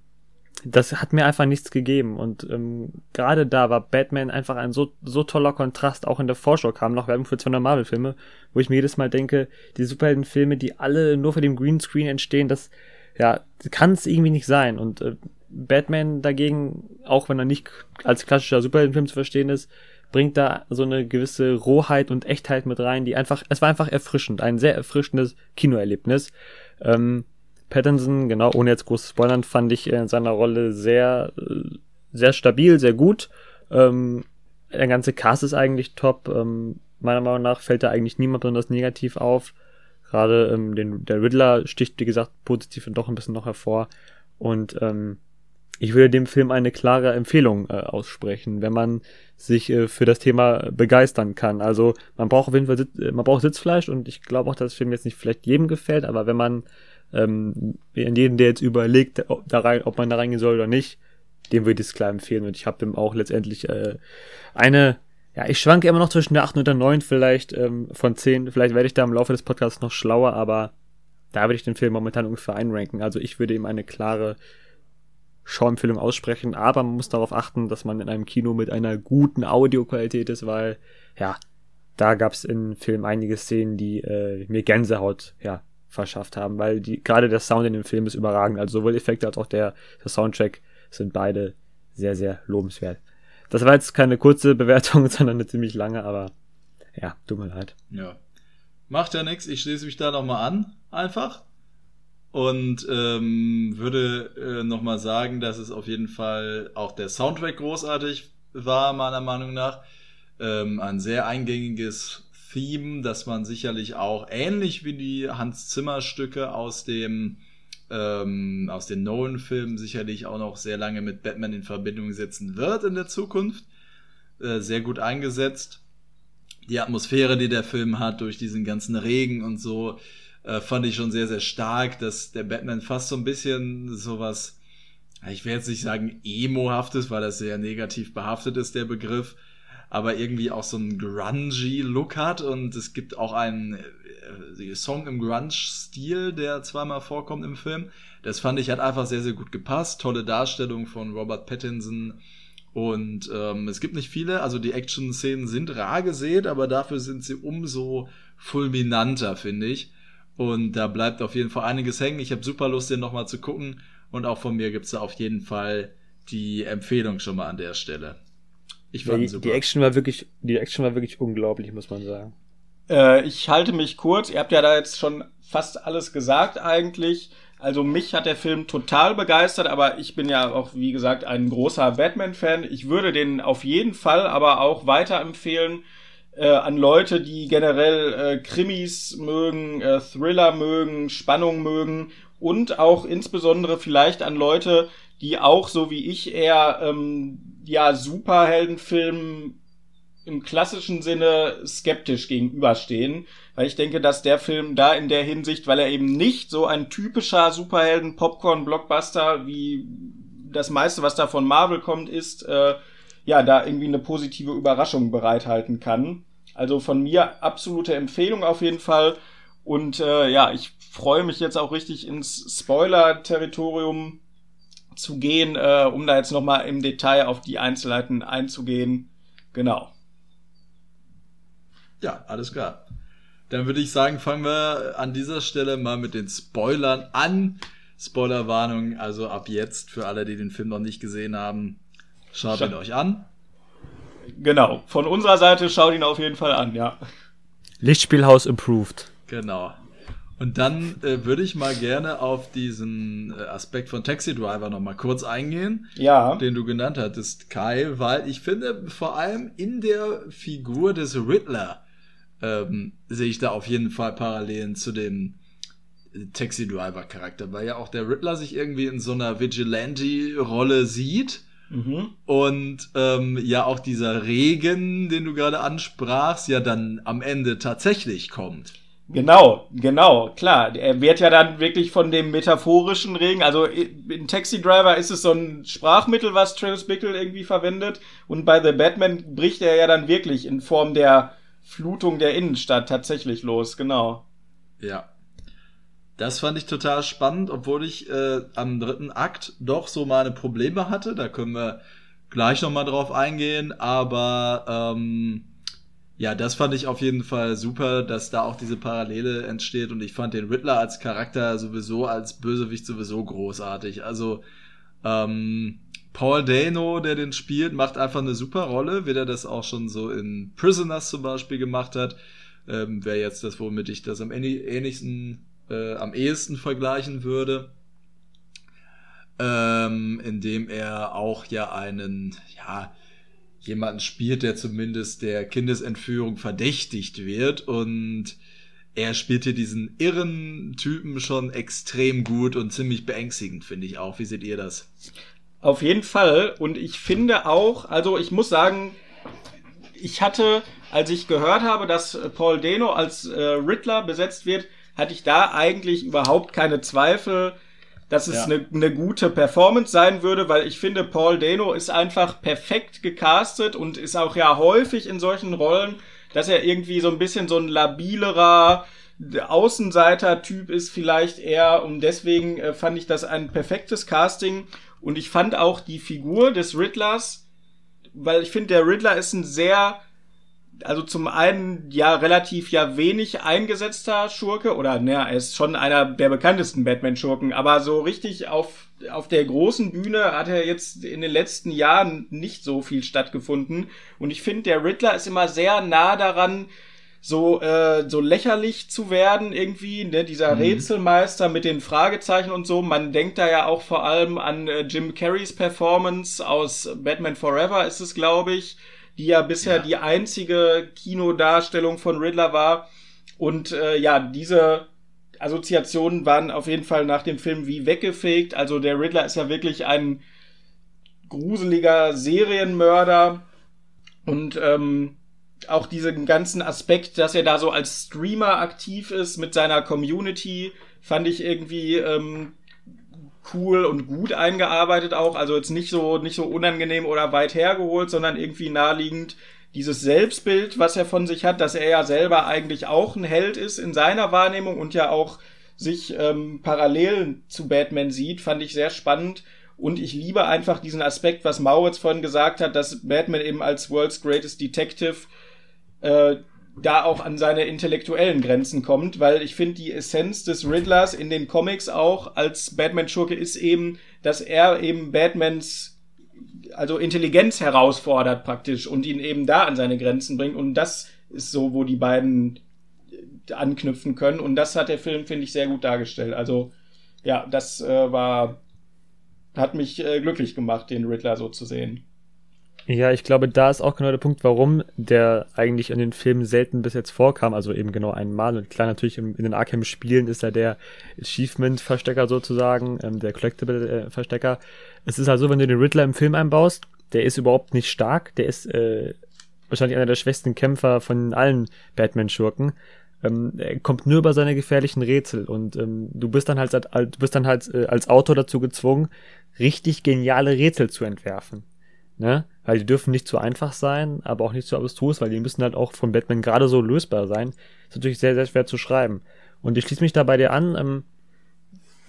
S3: das hat mir einfach nichts gegeben. Und ähm, gerade da war Batman einfach ein so, so toller Kontrast. Auch in der Vorschau kam noch Werbung für 200 Marvel-Filme, wo ich mir jedes Mal denke, die Superheldenfilme, die alle nur für den Greenscreen entstehen, das ja, kann es irgendwie nicht sein. Und äh, Batman dagegen, auch wenn er nicht als klassischer Superheldenfilm zu verstehen ist, bringt da so eine gewisse Rohheit und Echtheit mit rein, die einfach, es war einfach erfrischend, ein sehr erfrischendes Kinoerlebnis. Ähm, Pattinson, genau, ohne jetzt großes Spoilern, fand ich in seiner Rolle sehr, sehr stabil, sehr gut. Ähm, der ganze Cast ist eigentlich top. Ähm, meiner Meinung nach fällt da eigentlich niemand besonders negativ auf. Gerade ähm, den, der Riddler sticht, wie gesagt, positiv und doch ein bisschen noch hervor. Und ähm, ich würde dem Film eine klare Empfehlung äh, aussprechen, wenn man sich äh, für das Thema begeistern kann. Also man braucht auf jeden Fall Sitz, man braucht Sitzfleisch und ich glaube auch, dass das Film jetzt nicht vielleicht jedem gefällt, aber wenn man ähm, in jedem, der jetzt überlegt, ob, da rein, ob man da reingehen soll oder nicht, dem würde ich es klar empfehlen. Und ich habe dem auch letztendlich äh, eine, ja, ich schwanke immer noch zwischen der 8 und der 9 vielleicht ähm, von 10. Vielleicht werde ich da im Laufe des Podcasts noch schlauer, aber da würde ich den Film momentan ungefähr einranken. Also ich würde ihm eine klare Schauempfehlung aussprechen, aber man muss darauf achten, dass man in einem Kino mit einer guten Audioqualität ist, weil, ja, da gab es im Film einige Szenen, die äh, mir Gänsehaut ja, verschafft haben, weil die gerade der Sound in dem Film ist überragend. Also sowohl Effekte als auch der, der Soundtrack sind beide sehr, sehr lobenswert. Das war jetzt keine kurze Bewertung, sondern eine ziemlich lange, aber ja, tut mir leid.
S1: Ja. Macht ja nichts, ich schließe mich da nochmal an, einfach. Und ähm, würde äh, nochmal sagen, dass es auf jeden Fall auch der Soundtrack großartig war, meiner Meinung nach. Ähm, ein sehr eingängiges Theme, das man sicherlich auch ähnlich wie die Hans Zimmer Stücke aus dem ähm, aus den Nolan-Filmen sicherlich auch noch sehr lange mit Batman in Verbindung setzen wird in der Zukunft. Äh, sehr gut eingesetzt. Die Atmosphäre, die der Film hat, durch diesen ganzen Regen und so, äh, fand ich schon sehr, sehr stark, dass der Batman fast so ein bisschen sowas, ich will jetzt nicht sagen emo-haftes, weil das sehr negativ behaftet ist, der Begriff, aber irgendwie auch so einen grungy Look hat und es gibt auch einen äh, Song im Grunge-Stil, der zweimal vorkommt im Film. Das fand ich hat einfach sehr, sehr gut gepasst. Tolle Darstellung von Robert Pattinson. Und ähm, es gibt nicht viele, also die Action-Szenen sind rar gesät, aber dafür sind sie umso fulminanter, finde ich. Und da bleibt auf jeden Fall einiges hängen. Ich habe super Lust, den nochmal zu gucken. Und auch von mir gibt's da auf jeden Fall die Empfehlung schon mal an der Stelle.
S3: Ich fand ja, die, die Action war wirklich, die Action war wirklich unglaublich, muss man sagen.
S2: Äh, ich halte mich kurz. Ihr habt ja da jetzt schon fast alles gesagt eigentlich. Also mich hat der Film total begeistert, aber ich bin ja auch, wie gesagt, ein großer Batman-Fan. Ich würde den auf jeden Fall aber auch weiterempfehlen äh, an Leute, die generell äh, Krimis mögen, äh, Thriller mögen, Spannung mögen und auch insbesondere vielleicht an Leute, die auch so wie ich eher ähm, ja Superheldenfilmen im klassischen Sinne skeptisch gegenüberstehen, weil ich denke, dass der Film da in der Hinsicht, weil er eben nicht so ein typischer Superhelden-Popcorn-Blockbuster wie das meiste, was da von Marvel kommt, ist, äh, ja, da irgendwie eine positive Überraschung bereithalten kann. Also von mir absolute Empfehlung auf jeden Fall. Und äh, ja, ich freue mich jetzt auch richtig ins Spoiler-Territorium zu gehen, äh, um da jetzt nochmal im Detail auf die Einzelheiten einzugehen. Genau.
S1: Ja, alles klar. Dann würde ich sagen, fangen wir an dieser Stelle mal mit den Spoilern an. Spoilerwarnung, also ab jetzt für alle, die den Film noch nicht gesehen haben, schaut Scha ihn euch an.
S2: Genau, von unserer Seite schaut ihn auf jeden Fall an, ja.
S3: Lichtspielhaus improved.
S1: Genau. Und dann äh, würde ich mal gerne auf diesen äh, Aspekt von Taxi Driver noch mal kurz eingehen,
S2: ja.
S1: den du genannt hattest, Kai, weil ich finde vor allem in der Figur des Riddler ähm, sehe ich da auf jeden Fall Parallelen zu dem Taxi Driver Charakter, weil ja auch der Riddler sich irgendwie in so einer Vigilante-Rolle sieht. Mhm. Und ähm, ja auch dieser Regen, den du gerade ansprachst, ja dann am Ende tatsächlich kommt.
S2: Genau, genau, klar. Er wird ja dann wirklich von dem metaphorischen Regen, also in Taxi Driver ist es so ein Sprachmittel, was Travis Bickle irgendwie verwendet. Und bei The Batman bricht er ja dann wirklich in Form der Flutung der Innenstadt tatsächlich los, genau.
S1: Ja. Das fand ich total spannend, obwohl ich äh, am dritten Akt doch so meine Probleme hatte. Da können wir gleich nochmal drauf eingehen, aber ähm, ja, das fand ich auf jeden Fall super, dass da auch diese Parallele entsteht und ich fand den Riddler als Charakter sowieso, als Bösewicht sowieso großartig. Also ähm, Paul Dano, der den spielt, macht einfach eine super Rolle, wie der das auch schon so in Prisoners zum Beispiel gemacht hat. Ähm, Wäre jetzt das, womit ich das am ähnlichsten, äh, am ehesten vergleichen würde. Ähm, indem er auch ja einen, ja, jemanden spielt, der zumindest der Kindesentführung verdächtigt wird und er spielte diesen irren Typen schon extrem gut und ziemlich beängstigend, finde ich auch. Wie seht ihr das?
S2: Auf jeden Fall. Und ich finde auch, also ich muss sagen, ich hatte, als ich gehört habe, dass Paul Dano als äh, Riddler besetzt wird, hatte ich da eigentlich überhaupt keine Zweifel, dass es eine ja. ne gute Performance sein würde, weil ich finde, Paul Dano ist einfach perfekt gecastet und ist auch ja häufig in solchen Rollen, dass er irgendwie so ein bisschen so ein labilerer Außenseiter-Typ ist vielleicht eher und deswegen äh, fand ich das ein perfektes Casting und ich fand auch die Figur des Riddlers, weil ich finde, der Riddler ist ein sehr also zum einen ja relativ ja wenig eingesetzter Schurke oder naja, er ist schon einer der bekanntesten Batman-Schurken, aber so richtig auf, auf der großen Bühne hat er jetzt in den letzten Jahren nicht so viel stattgefunden und ich finde, der Riddler ist immer sehr nah daran, so äh, so lächerlich zu werden irgendwie, ne, dieser mhm. Rätselmeister mit den Fragezeichen und so. Man denkt da ja auch vor allem an äh, Jim Carreys Performance aus Batman Forever ist es, glaube ich die ja bisher ja. die einzige Kinodarstellung von Riddler war. Und äh, ja, diese Assoziationen waren auf jeden Fall nach dem Film wie weggefegt. Also der Riddler ist ja wirklich ein gruseliger Serienmörder und ähm, auch diesen ganzen Aspekt, dass er da so als Streamer aktiv ist mit seiner Community, fand ich irgendwie ähm, cool und gut eingearbeitet auch. Also jetzt nicht so, nicht so unangenehm oder weit hergeholt, sondern irgendwie naheliegend dieses Selbstbild, was er von sich hat, dass er ja selber eigentlich auch ein Held ist in seiner Wahrnehmung und ja auch sich ähm, parallel zu Batman sieht, fand ich sehr spannend. Und ich liebe einfach diesen Aspekt, was Mauritz vorhin gesagt hat, dass Batman eben als World's Greatest Detective äh, da auch an seine intellektuellen Grenzen kommt, weil ich finde, die Essenz des Riddlers in den Comics auch als Batman-Schurke ist eben, dass er eben Batmans also Intelligenz herausfordert praktisch und ihn eben da an seine Grenzen bringt und das ist so, wo die beiden anknüpfen können und das hat der Film, finde ich, sehr gut dargestellt. Also ja, das äh, war, hat mich äh, glücklich gemacht, den Riddler so zu sehen.
S3: Ja, ich glaube, da ist auch genau der Punkt, warum der eigentlich in den Filmen selten bis jetzt vorkam. Also eben genau einmal. Und klar, natürlich in, in den Arkham-Spielen ist er der Achievement-Verstecker sozusagen, ähm, der Collectible-Verstecker. Es ist halt so, wenn du den Riddler im Film einbaust, der ist überhaupt nicht stark. Der ist äh, wahrscheinlich einer der schwächsten Kämpfer von allen Batman-Schurken. Ähm, er kommt nur über seine gefährlichen Rätsel und ähm, du bist dann halt, du bist dann halt äh, als Autor dazu gezwungen, richtig geniale Rätsel zu entwerfen. Ne? Weil die dürfen nicht zu einfach sein, aber auch nicht zu abstrus, weil die müssen halt auch von Batman gerade so lösbar sein. Ist natürlich sehr, sehr schwer zu schreiben. Und ich schließe mich da bei dir an, ähm,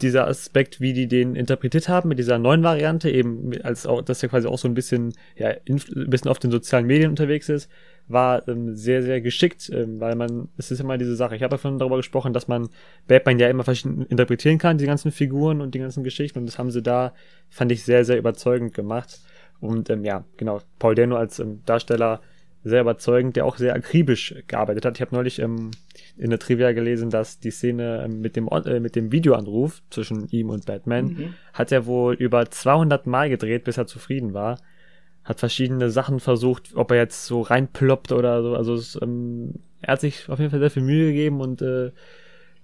S3: dieser Aspekt, wie die den interpretiert haben mit dieser neuen Variante, eben als auch, dass er quasi auch so ein bisschen, ja, ein bisschen auf den sozialen Medien unterwegs ist, war ähm, sehr, sehr geschickt, ähm, weil man, es ist immer diese Sache, ich habe davon darüber gesprochen, dass man Batman ja immer verschieden interpretieren kann, die ganzen Figuren und die ganzen Geschichten und das haben sie da, fand ich, sehr, sehr überzeugend gemacht. Und ähm, ja, genau, Paul Dano als ähm, Darsteller sehr überzeugend, der auch sehr akribisch gearbeitet hat. Ich habe neulich ähm, in der Trivia gelesen, dass die Szene ähm, mit dem äh, mit dem Videoanruf zwischen ihm und Batman mhm. hat er wohl über 200 Mal gedreht, bis er zufrieden war. Hat verschiedene Sachen versucht, ob er jetzt so reinploppt oder so. Also es, ähm, er hat sich auf jeden Fall sehr viel Mühe gegeben und äh,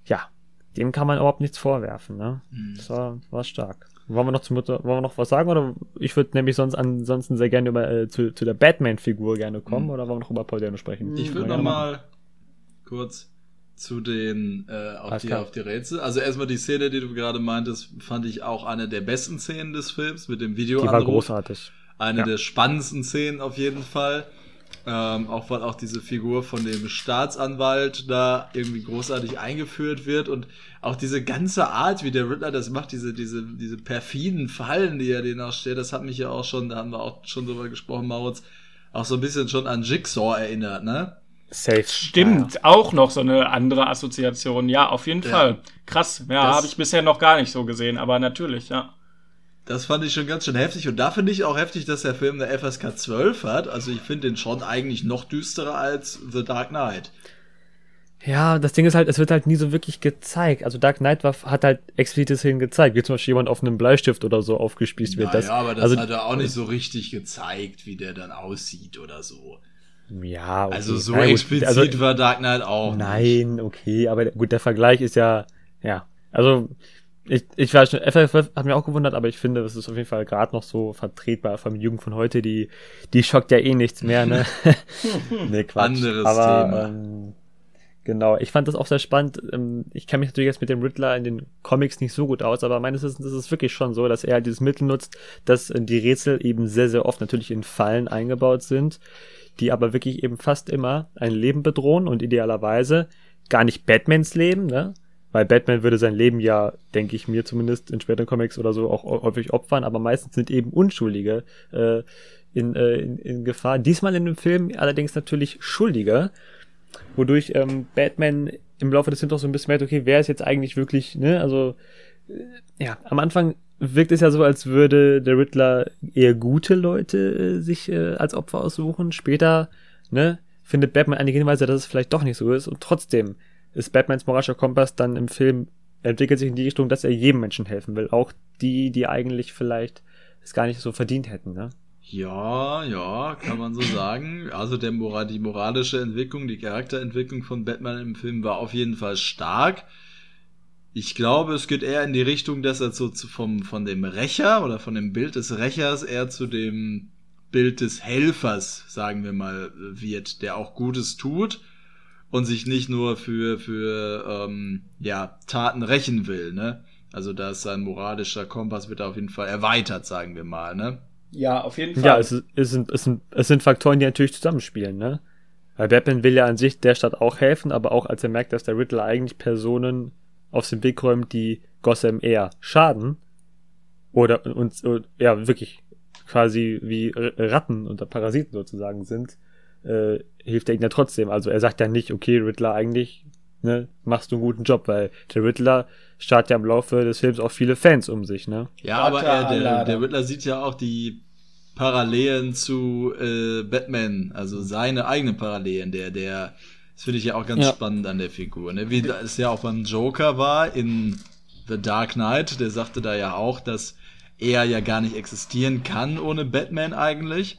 S3: ja, dem kann man überhaupt nichts vorwerfen. Ne? Mhm. Das war, war stark. Wollen wir noch zum wollen wir noch was sagen oder ich würde nämlich sonst ansonsten sehr gerne über äh, zu, zu der Batman-Figur gerne kommen mhm. oder wollen wir noch über Paul Dano sprechen?
S1: Ich würde noch mal kurz zu den äh, auf, die, auf die Rätsel. Also erstmal die Szene, die du gerade meintest, fand ich auch eine der besten Szenen des Films mit dem Video.
S3: Die war großartig.
S1: Eine ja. der spannendsten Szenen auf jeden Fall. Ähm, auch weil auch diese Figur von dem Staatsanwalt da irgendwie großartig eingeführt wird und auch diese ganze Art, wie der Riddler das macht, diese, diese, diese perfiden Fallen, die er denen auch stellt, das hat mich ja auch schon, da haben wir auch schon drüber gesprochen, Maurits, auch so ein bisschen schon an Jigsaw erinnert, ne?
S2: Safe. Stimmt, ja. auch noch so eine andere Assoziation. Ja, auf jeden ja. Fall. Krass. Ja, habe ich bisher noch gar nicht so gesehen, aber natürlich, ja.
S1: Das fand ich schon ganz schön heftig. Und da finde ich auch heftig, dass der Film eine FSK 12 hat. Also ich finde den schon eigentlich noch düsterer als The Dark Knight.
S3: Ja, das Ding ist halt, es wird halt nie so wirklich gezeigt. Also Dark Knight war, hat halt explizite Szenen gezeigt, wie zum Beispiel jemand auf einem Bleistift oder so aufgespießt wird.
S1: Ja, das, ja, aber das also, hat er auch nicht so richtig gezeigt, wie der dann aussieht oder so.
S3: Ja,
S1: okay. Also so Nein, explizit also, war Dark Knight auch.
S3: Nein, nicht. okay, aber gut, der Vergleich ist ja, ja, also ich, ich weiß schon, FFF hat mir auch gewundert, aber ich finde, das ist auf jeden Fall gerade noch so vertretbar von der Jugend von heute, die, die schockt ja eh nichts mehr, ne?
S1: nee, Quatsch. Anderes aber, Thema.
S3: Ähm, genau, ich fand das auch sehr spannend. Ähm, ich kenne mich natürlich jetzt mit dem Riddler in den Comics nicht so gut aus, aber meines Wissens ist es wirklich schon so, dass er dieses Mittel nutzt, dass äh, die Rätsel eben sehr, sehr oft natürlich in Fallen eingebaut sind, die aber wirklich eben fast immer ein Leben bedrohen und idealerweise gar nicht Batmans Leben, ne? Weil Batman würde sein Leben ja, denke ich mir zumindest, in späteren Comics oder so auch häufig opfern, aber meistens sind eben Unschuldige äh, in, äh, in, in Gefahr. Diesmal in dem Film allerdings natürlich Schuldige, wodurch ähm, Batman im Laufe des Films auch so ein bisschen merkt, okay, wer ist jetzt eigentlich wirklich, ne, also äh, ja, am Anfang wirkt es ja so, als würde der Riddler eher gute Leute äh, sich äh, als Opfer aussuchen. Später, ne, findet Batman einige Hinweise, dass es vielleicht doch nicht so ist und trotzdem ist Batmans moralischer Kompass dann im Film entwickelt sich in die Richtung, dass er jedem Menschen helfen will. Auch die, die eigentlich vielleicht es gar nicht so verdient hätten, ne?
S1: Ja, ja, kann man so sagen. Also der Moral, die moralische Entwicklung, die Charakterentwicklung von Batman im Film war auf jeden Fall stark. Ich glaube, es geht eher in die Richtung, dass er so vom, von dem Rächer oder von dem Bild des Rächers eher zu dem Bild des Helfers, sagen wir mal, wird, der auch Gutes tut und sich nicht nur für, für ähm, ja, Taten rächen will, ne? Also da ist sein moralischer Kompass wird auf jeden Fall erweitert, sagen wir mal, ne?
S2: Ja, auf jeden Fall.
S3: Ja, es, es, sind, es, sind, es sind Faktoren, die natürlich zusammenspielen, ne? Weil Batman will ja an sich der Stadt auch helfen, aber auch als er merkt, dass der Riddler eigentlich Personen aus dem Weg räumt, die Gotham eher schaden, oder und, und ja, wirklich quasi wie Ratten oder Parasiten sozusagen sind, äh, hilft er ihm ja trotzdem. Also er sagt ja nicht, okay, Riddler, eigentlich ne, machst du einen guten Job, weil der Riddler startet ja im Laufe des Films auch viele Fans um sich, ne?
S1: Ja, aber er, der, der Riddler sieht ja auch die Parallelen zu äh, Batman, also seine eigenen Parallelen, der, der, das finde ich ja auch ganz ja. spannend an der Figur, ne? Wie es ja auch beim Joker war in The Dark Knight, der sagte da ja auch, dass er ja gar nicht existieren kann ohne Batman eigentlich.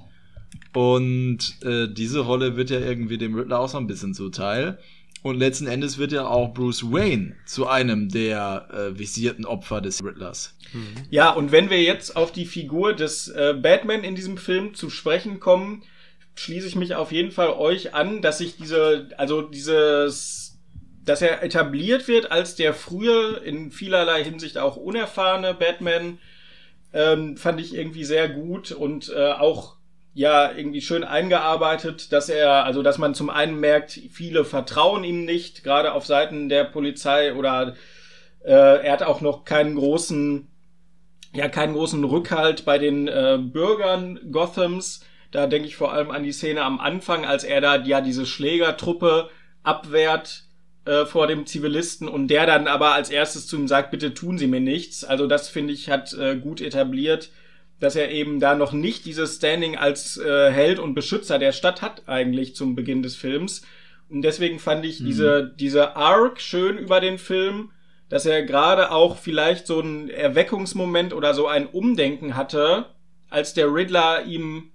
S1: Und äh, diese Rolle wird ja irgendwie dem Riddler auch so ein bisschen zuteil. Und letzten Endes wird ja auch Bruce Wayne zu einem der äh, visierten Opfer des Riddlers.
S2: Mhm. Ja, und wenn wir jetzt auf die Figur des äh, Batman in diesem Film zu sprechen kommen, schließe ich mich auf jeden Fall euch an, dass ich diese, also dieses, dass er etabliert wird als der frühe, in vielerlei Hinsicht auch unerfahrene Batman, ähm, fand ich irgendwie sehr gut und äh, auch ja irgendwie schön eingearbeitet, dass er, also dass man zum einen merkt, viele vertrauen ihm nicht, gerade auf Seiten der Polizei oder äh, er hat auch noch keinen großen, ja, keinen großen Rückhalt bei den äh, Bürgern Gothams. Da denke ich vor allem an die Szene am Anfang, als er da ja diese Schlägertruppe abwehrt äh, vor dem Zivilisten und der dann aber als erstes zu ihm sagt, bitte tun Sie mir nichts. Also das finde ich hat äh, gut etabliert, dass er eben da noch nicht dieses Standing als äh, Held und Beschützer der Stadt hat eigentlich zum Beginn des Films. Und deswegen fand ich mhm. diese, diese Arc schön über den Film, dass er gerade auch vielleicht so ein Erweckungsmoment oder so ein Umdenken hatte, als der Riddler ihm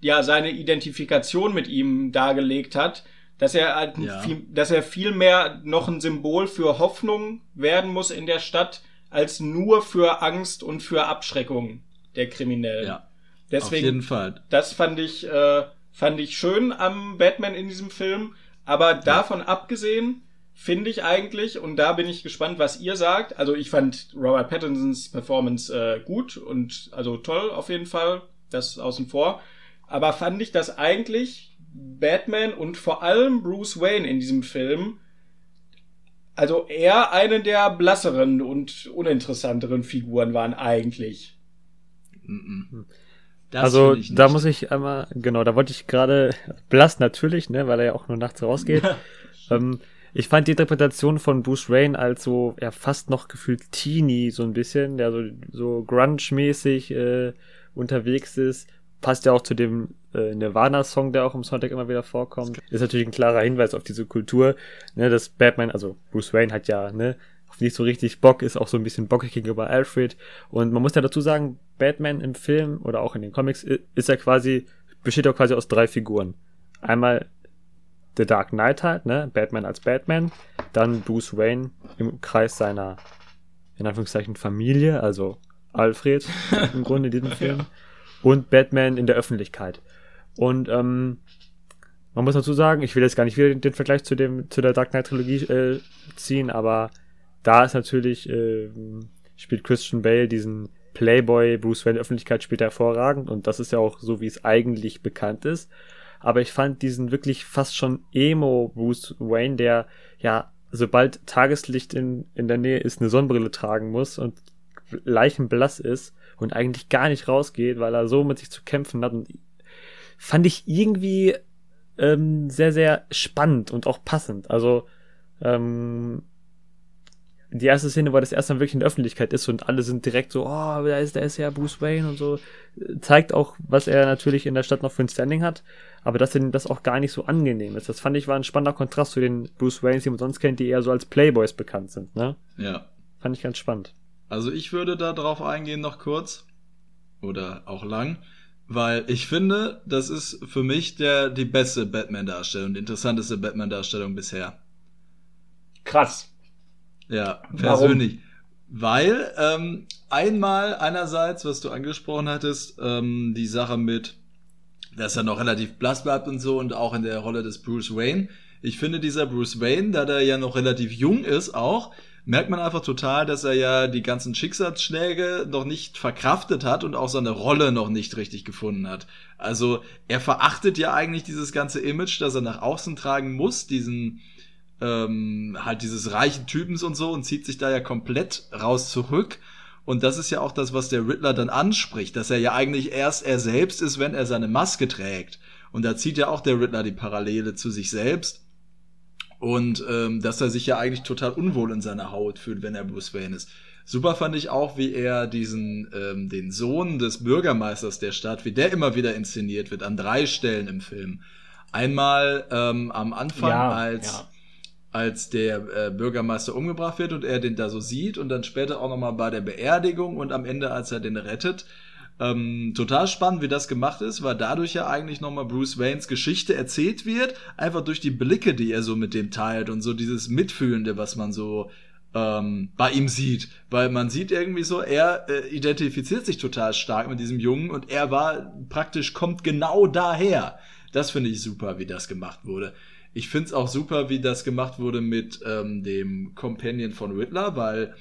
S2: ja seine Identifikation mit ihm dargelegt hat, dass er halt
S1: Ja.
S2: viel, dass er viel mehr noch ein Symbol für Hoffnung werden muss in der Stadt, als nur für Angst und für Abschreckung der Kriminellen.
S1: Ja, auf
S2: Deswegen
S1: jeden Fall.
S2: das fand ich, äh, fand ich schön am Batman in diesem Film. Aber davon abgesehen, finde ich eigentlich, und da bin ich gespannt, was ihr sagt. Also ich fand Robert Pattinsons Performance äh, gut und also toll auf jeden Fall. Das außen vor. Aber fand ich, dass eigentlich Batman und vor allem Bruce Wayne in diesem Film also eher eine der blasseren und uninteressanteren Figuren waren eigentlich.
S1: Mhm. Das
S3: also da muss ich einmal, genau, da wollte ich gerade, Blass natürlich, ne, weil er ja auch nur nachts rausgeht. ähm, ich fand die Interpretation von Bruce Wayne als so, ja, fast noch gefühlt teeny, so ein bisschen, der so, so grunge-mäßig äh, unterwegs ist. Passt ja auch zu dem äh, Nirvana-Song, der auch im Soundtrack immer wieder vorkommt. Ist natürlich ein klarer Hinweis auf diese Kultur, ne, dass Batman, also Bruce Wayne hat ja, ne, auf nicht so richtig Bock, ist auch so ein bisschen bockig gegenüber Alfred. Und man muss ja dazu sagen, Batman im Film oder auch in den Comics ist ja quasi, besteht ja quasi aus drei Figuren. Einmal The Dark Knight halt, ne? Batman als Batman. Dann Bruce Wayne im Kreis seiner, in Anführungszeichen, Familie, also Alfred im Grunde in diesem Film. Und Batman in der Öffentlichkeit. Und ähm, man muss dazu sagen, ich will jetzt gar nicht wieder den, den Vergleich zu dem zu der Dark Knight Trilogie äh, ziehen, aber da ist natürlich ähm, spielt Christian Bale diesen Playboy Bruce Wayne Öffentlichkeit spielt er hervorragend und das ist ja auch so wie es eigentlich bekannt ist. Aber ich fand diesen wirklich fast schon Emo Bruce Wayne, der ja sobald Tageslicht in, in der Nähe ist, eine Sonnenbrille tragen muss und leichenblass ist und eigentlich gar nicht rausgeht, weil er so mit sich zu kämpfen hat. Und fand ich irgendwie ähm, sehr, sehr spannend und auch passend. Also ähm, die erste Szene, wo das erste Mal wirklich in der Öffentlichkeit ist und alle sind direkt so, oh, da ist, da ist ja Bruce Wayne und so, zeigt auch, was er natürlich in der Stadt noch für ein Standing hat, aber dass ihm das auch gar nicht so angenehm ist. Das fand ich war ein spannender Kontrast zu den Bruce Waynes, die man sonst kennt, die eher so als Playboys bekannt sind, ne?
S1: Ja.
S3: Fand ich ganz spannend.
S1: Also ich würde da drauf eingehen noch kurz. Oder auch lang. Weil ich finde, das ist für mich der, die beste Batman-Darstellung, die interessanteste Batman-Darstellung bisher.
S2: Krass.
S1: Ja,
S2: Warum?
S1: persönlich. Weil ähm, einmal einerseits, was du angesprochen hattest, ähm, die Sache mit, dass er noch relativ blass bleibt und so und auch in der Rolle des Bruce Wayne. Ich finde, dieser Bruce Wayne, da der ja noch relativ jung ist auch, merkt man einfach total, dass er ja die ganzen Schicksalsschläge noch nicht verkraftet hat und auch seine Rolle noch nicht richtig gefunden hat. Also er verachtet ja eigentlich dieses ganze Image, das er nach außen tragen muss, diesen ähm, halt dieses reichen Typens und so und zieht sich da ja komplett raus zurück. Und das ist ja auch das, was der Riddler dann anspricht, dass er ja eigentlich erst er selbst ist, wenn er seine Maske trägt. Und da zieht ja auch der Riddler die Parallele zu sich selbst. Und ähm, dass er sich ja eigentlich total unwohl in seiner Haut fühlt, wenn er Bruce Wayne ist. Super fand ich auch, wie er diesen, ähm, den Sohn des Bürgermeisters der Stadt, wie der immer wieder inszeniert wird, an drei Stellen im Film. Einmal ähm, am Anfang,
S2: Ja,
S1: als,
S2: ja.
S1: Als der äh, Bürgermeister umgebracht wird und er den da so sieht und dann später auch nochmal bei der Beerdigung und am Ende, als er den rettet. Ähm, total spannend, wie das gemacht ist, weil dadurch ja eigentlich nochmal Bruce Waynes Geschichte erzählt wird, einfach durch die Blicke, die er so mit dem teilt und so dieses Mitfühlende, was man so ähm, bei ihm sieht. Weil man sieht irgendwie so, er äh, identifiziert sich total stark mit diesem Jungen und er war praktisch, kommt genau daher. Das finde ich super, wie das gemacht wurde. Ich finde es auch super, wie das gemacht wurde mit ähm, dem Companion von Riddler, weil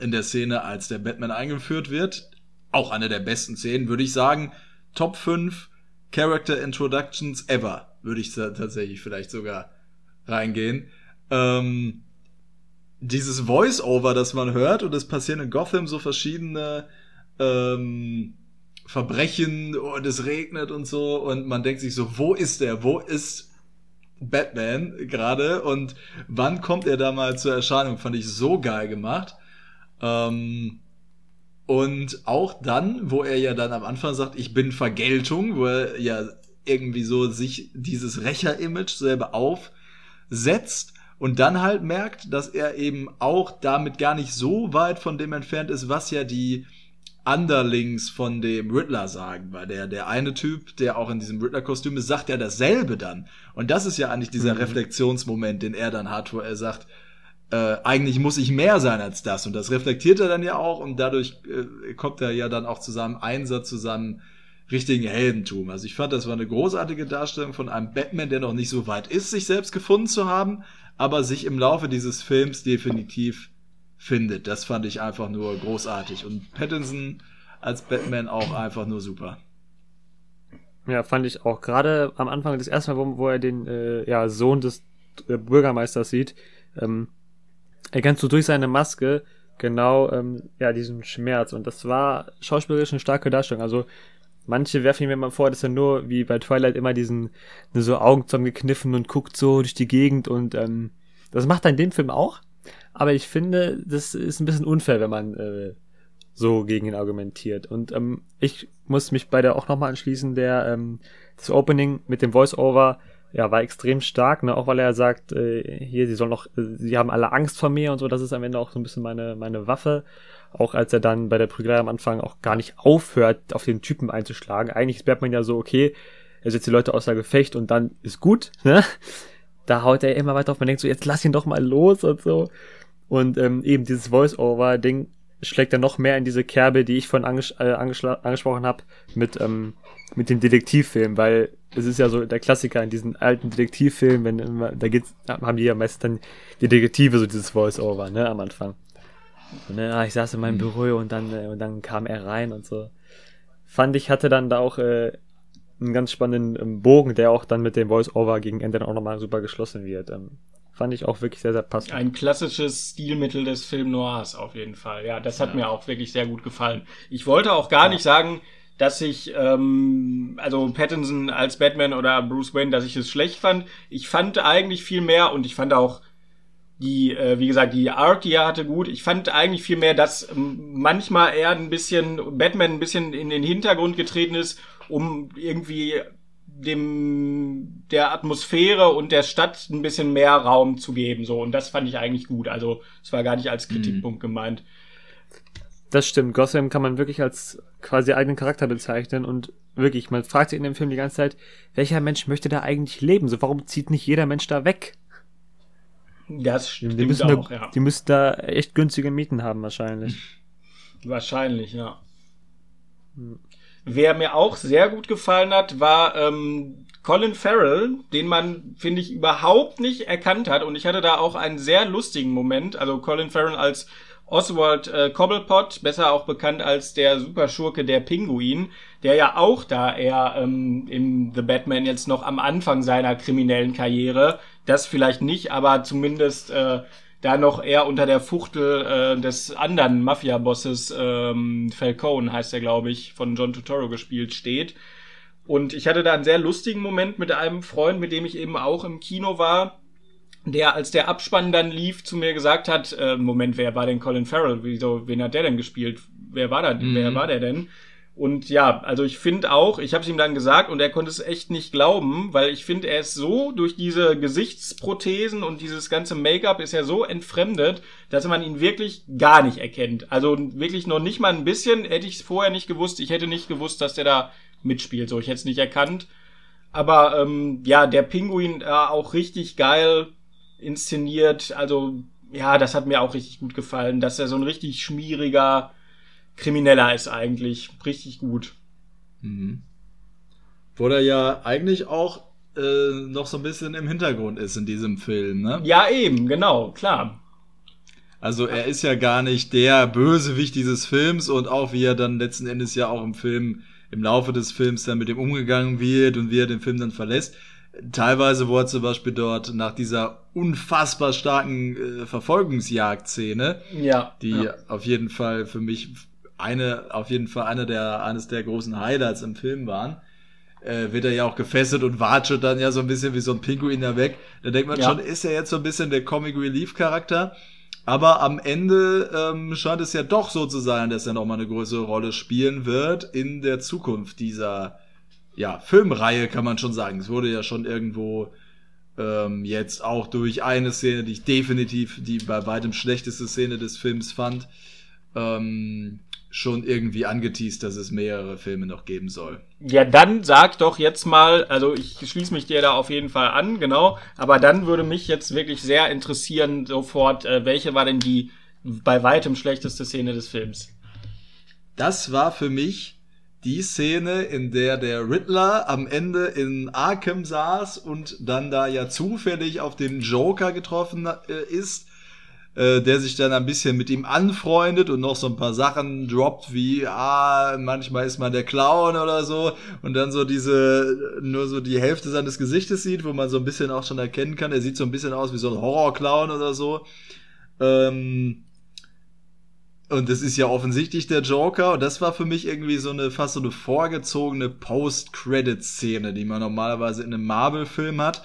S1: in der Szene, als der Batman eingeführt wird, auch eine der besten Szenen, würde ich sagen, Top 5 Character Introductions ever, würde ich tatsächlich vielleicht sogar reingehen. Ähm, dieses Voice-Over, das man hört, und es passieren in Gotham so verschiedene ähm, Verbrechen und es regnet und so, und man denkt sich so, wo ist der? Wo ist Batman gerade und wann kommt er da mal zur Erscheinung? Fand ich so geil gemacht. Ähm, und auch dann, wo er ja dann am Anfang sagt, ich bin Vergeltung, wo er ja irgendwie so sich dieses Rächer-Image selber aufsetzt und dann halt merkt, dass er eben auch damit gar nicht so weit von dem entfernt ist, was ja die Underlings von dem Riddler sagen, weil der, der eine Typ, der auch in diesem Riddler-Kostüm ist, sagt ja dasselbe dann. Und das ist ja eigentlich dieser mhm. Reflexionsmoment, den er dann hat, wo er sagt, äh, eigentlich muss ich mehr sein als das. Und das reflektiert er dann ja auch und dadurch äh, kommt er ja dann auch zu seinem Einsatz, zu seinem richtigen Heldentum. Also ich fand, das war eine großartige Darstellung von einem Batman, der noch nicht so weit ist, sich selbst gefunden zu haben, aber sich im Laufe dieses Films definitiv findet. Das fand ich einfach nur großartig. Und Pattinson als Batman auch einfach nur super.
S3: Ja, fand ich auch. Gerade am Anfang des ersten Mal, wo, wo er den äh, ja, Sohn des äh, Bürgermeisters sieht, ähm, erkennst du durch seine Maske genau ähm, ja diesen Schmerz. Und das war schauspielerisch eine starke Darstellung. Also manche werfen mir mal vor, dass er nur wie bei Twilight immer diesen so Augen zusammengekniffen und guckt so durch die Gegend und ähm, das macht er in dem Film auch. Aber ich finde, das ist ein bisschen unfair, wenn man äh, so gegen ihn argumentiert. Und ähm, ich muss mich bei der auch nochmal anschließen, der ähm, das Opening mit dem Voice-Over, ja, war extrem stark, ne? Auch weil er sagt, äh, hier, sie sollen noch, äh, sie haben alle Angst vor mir und so, das ist am Ende auch so ein bisschen meine, meine Waffe. Auch als er dann bei der Prügelei am Anfang auch gar nicht aufhört, auf den Typen einzuschlagen. Eigentlich bleibt man ja so, okay, er setzt die Leute außer Gefecht und dann ist gut, ne? Da haut er immer weiter auf, man denkt so, jetzt lass ihn doch mal los und so. Und ähm, eben dieses Voice-Over-Ding schlägt dann noch mehr in diese Kerbe, die ich von anges äh, angesprochen habe, mit, ähm, mit dem Detektivfilm, weil es ist ja so der Klassiker in diesen alten Detektivfilmen, wenn immer, da geht's, haben die ja meist dann die Detektive so dieses Voice-Over, ne, am Anfang. Und, ne, ah, ich saß in meinem mhm. Büro und dann, äh, und dann kam er rein und so. Fand ich, hatte dann da auch äh, einen ganz spannenden ähm, Bogen, der auch dann mit dem Voice-Over gegen Ende dann auch nochmal super geschlossen wird. Ähm, fand ich auch wirklich sehr, sehr passend.
S2: Ein klassisches Stilmittel des Film Noirs auf jeden Fall. Ja, das hat ja. mir auch wirklich sehr gut gefallen. Ich wollte auch gar ja. nicht sagen, dass ich, ähm, also Pattinson als Batman oder Bruce Wayne, dass ich es schlecht fand. Ich fand eigentlich viel mehr und ich fand auch die, äh, wie gesagt, die Art, die er hatte, gut. Ich fand eigentlich viel mehr, dass ähm, manchmal er ein bisschen, Batman ein bisschen in den Hintergrund getreten ist, um irgendwie dem der Atmosphäre und der Stadt ein bisschen mehr Raum zu geben so. Und das fand ich eigentlich gut. Also es war gar nicht als Kritikpunkt mhm. gemeint.
S3: Das stimmt. Gotham kann man wirklich als quasi eigenen Charakter bezeichnen und wirklich man fragt sich in dem Film die ganze Zeit welcher Mensch möchte da eigentlich leben? So warum zieht nicht jeder Mensch da weg?
S2: Das stimmt
S3: die müssen auch, da, ja. die müssen da echt günstige Mieten haben wahrscheinlich.
S2: Wahrscheinlich ja. Hm. Wer mir auch sehr gut gefallen hat, war ähm, Colin Farrell, den man, finde ich, überhaupt nicht erkannt hat. Und ich hatte da auch einen sehr lustigen Moment. Also Colin Farrell als Oswald äh, Cobblepot, besser auch bekannt als der Superschurke der Pinguin, der ja auch da eher ähm, im The Batman jetzt noch am Anfang seiner kriminellen Karriere, das vielleicht nicht, aber zumindest äh, da noch eher unter der Fuchtel äh, des anderen Mafia-Bosses, ähm, Falcone heißt er, glaube ich, von John Turturro gespielt, steht. Und ich hatte da einen sehr lustigen Moment mit einem Freund, mit dem ich eben auch im Kino war, der, als der Abspann dann lief, zu mir gesagt hat, äh, Moment, wer war denn Colin Farrell? Wieso, wen hat der denn gespielt? Wer war da, mhm. wer war der denn? Und ja, also ich finde auch, ich habe es ihm dann gesagt und er konnte es echt nicht glauben, weil ich finde, er ist so durch diese Gesichtsprothesen und dieses ganze Make-up ist er so entfremdet, dass man ihn wirklich gar nicht erkennt. Also wirklich noch nicht mal ein bisschen, hätte ich es vorher nicht gewusst. Ich hätte nicht gewusst, dass der da mitspielt. So, ich hätte es nicht erkannt. Aber ähm, ja, der Pinguin äh, auch richtig geil inszeniert. Also ja, das hat mir auch richtig gut gefallen, dass er so ein richtig schmieriger Krimineller ist eigentlich. Richtig gut.
S1: Mhm. Wo der ja eigentlich auch äh, noch so ein bisschen im Hintergrund ist in diesem Film, ne?
S2: Ja, eben, genau, klar.
S1: Also er ist ja gar nicht der Bösewicht dieses Films und auch wie er dann letzten Endes ja auch im Film, im Laufe des Films dann mit dem umgegangen wird und wie er den Film dann verlässt. Teilweise, wo er zum Beispiel dort nach dieser unfassbar starken äh, Verfolgungsjagd-Szene,
S2: ja,
S1: die ja. auf jeden Fall für mich eine, auf jeden Fall eine der, eines der großen Highlights im Film waren, äh, wird er ja auch gefesselt und watschelt dann ja so ein bisschen wie so ein Pinguin da weg. Da denkt man ja. schon, ist er jetzt so ein bisschen der Comic Relief Charakter. Aber am Ende ähm, scheint es ja doch so zu sein, dass er nochmal eine größere Rolle spielen wird in der Zukunft dieser ja, Filmreihe, kann man schon sagen. Es wurde ja schon irgendwo ähm, jetzt auch durch eine Szene, die ich definitiv die bei weitem schlechteste Szene des Films fand, ähm, schon irgendwie angeteased, dass es mehrere Filme noch geben soll.
S2: Ja, dann sag doch jetzt mal, also ich schließe mich dir da auf jeden Fall an, genau, aber dann würde mich jetzt wirklich sehr interessieren sofort, äh, welche war denn die bei weitem schlechteste Szene des Films?
S1: Das war für mich die Szene, in der der Riddler am Ende in Arkham saß und dann da ja zufällig auf den Joker getroffen äh, ist äh, der sich dann ein bisschen mit ihm anfreundet und noch so ein paar Sachen droppt, wie, ah, manchmal ist man der Clown oder so, und dann so diese, nur so die Hälfte seines Gesichtes sieht, wo man so ein bisschen auch schon erkennen kann, er sieht so ein bisschen aus wie so ein Horrorclown oder so. Ähm, und das ist ja offensichtlich der Joker. Und das war für mich irgendwie so eine fast so eine vorgezogene Post-Credit-Szene, die man normalerweise in einem Marvel-Film hat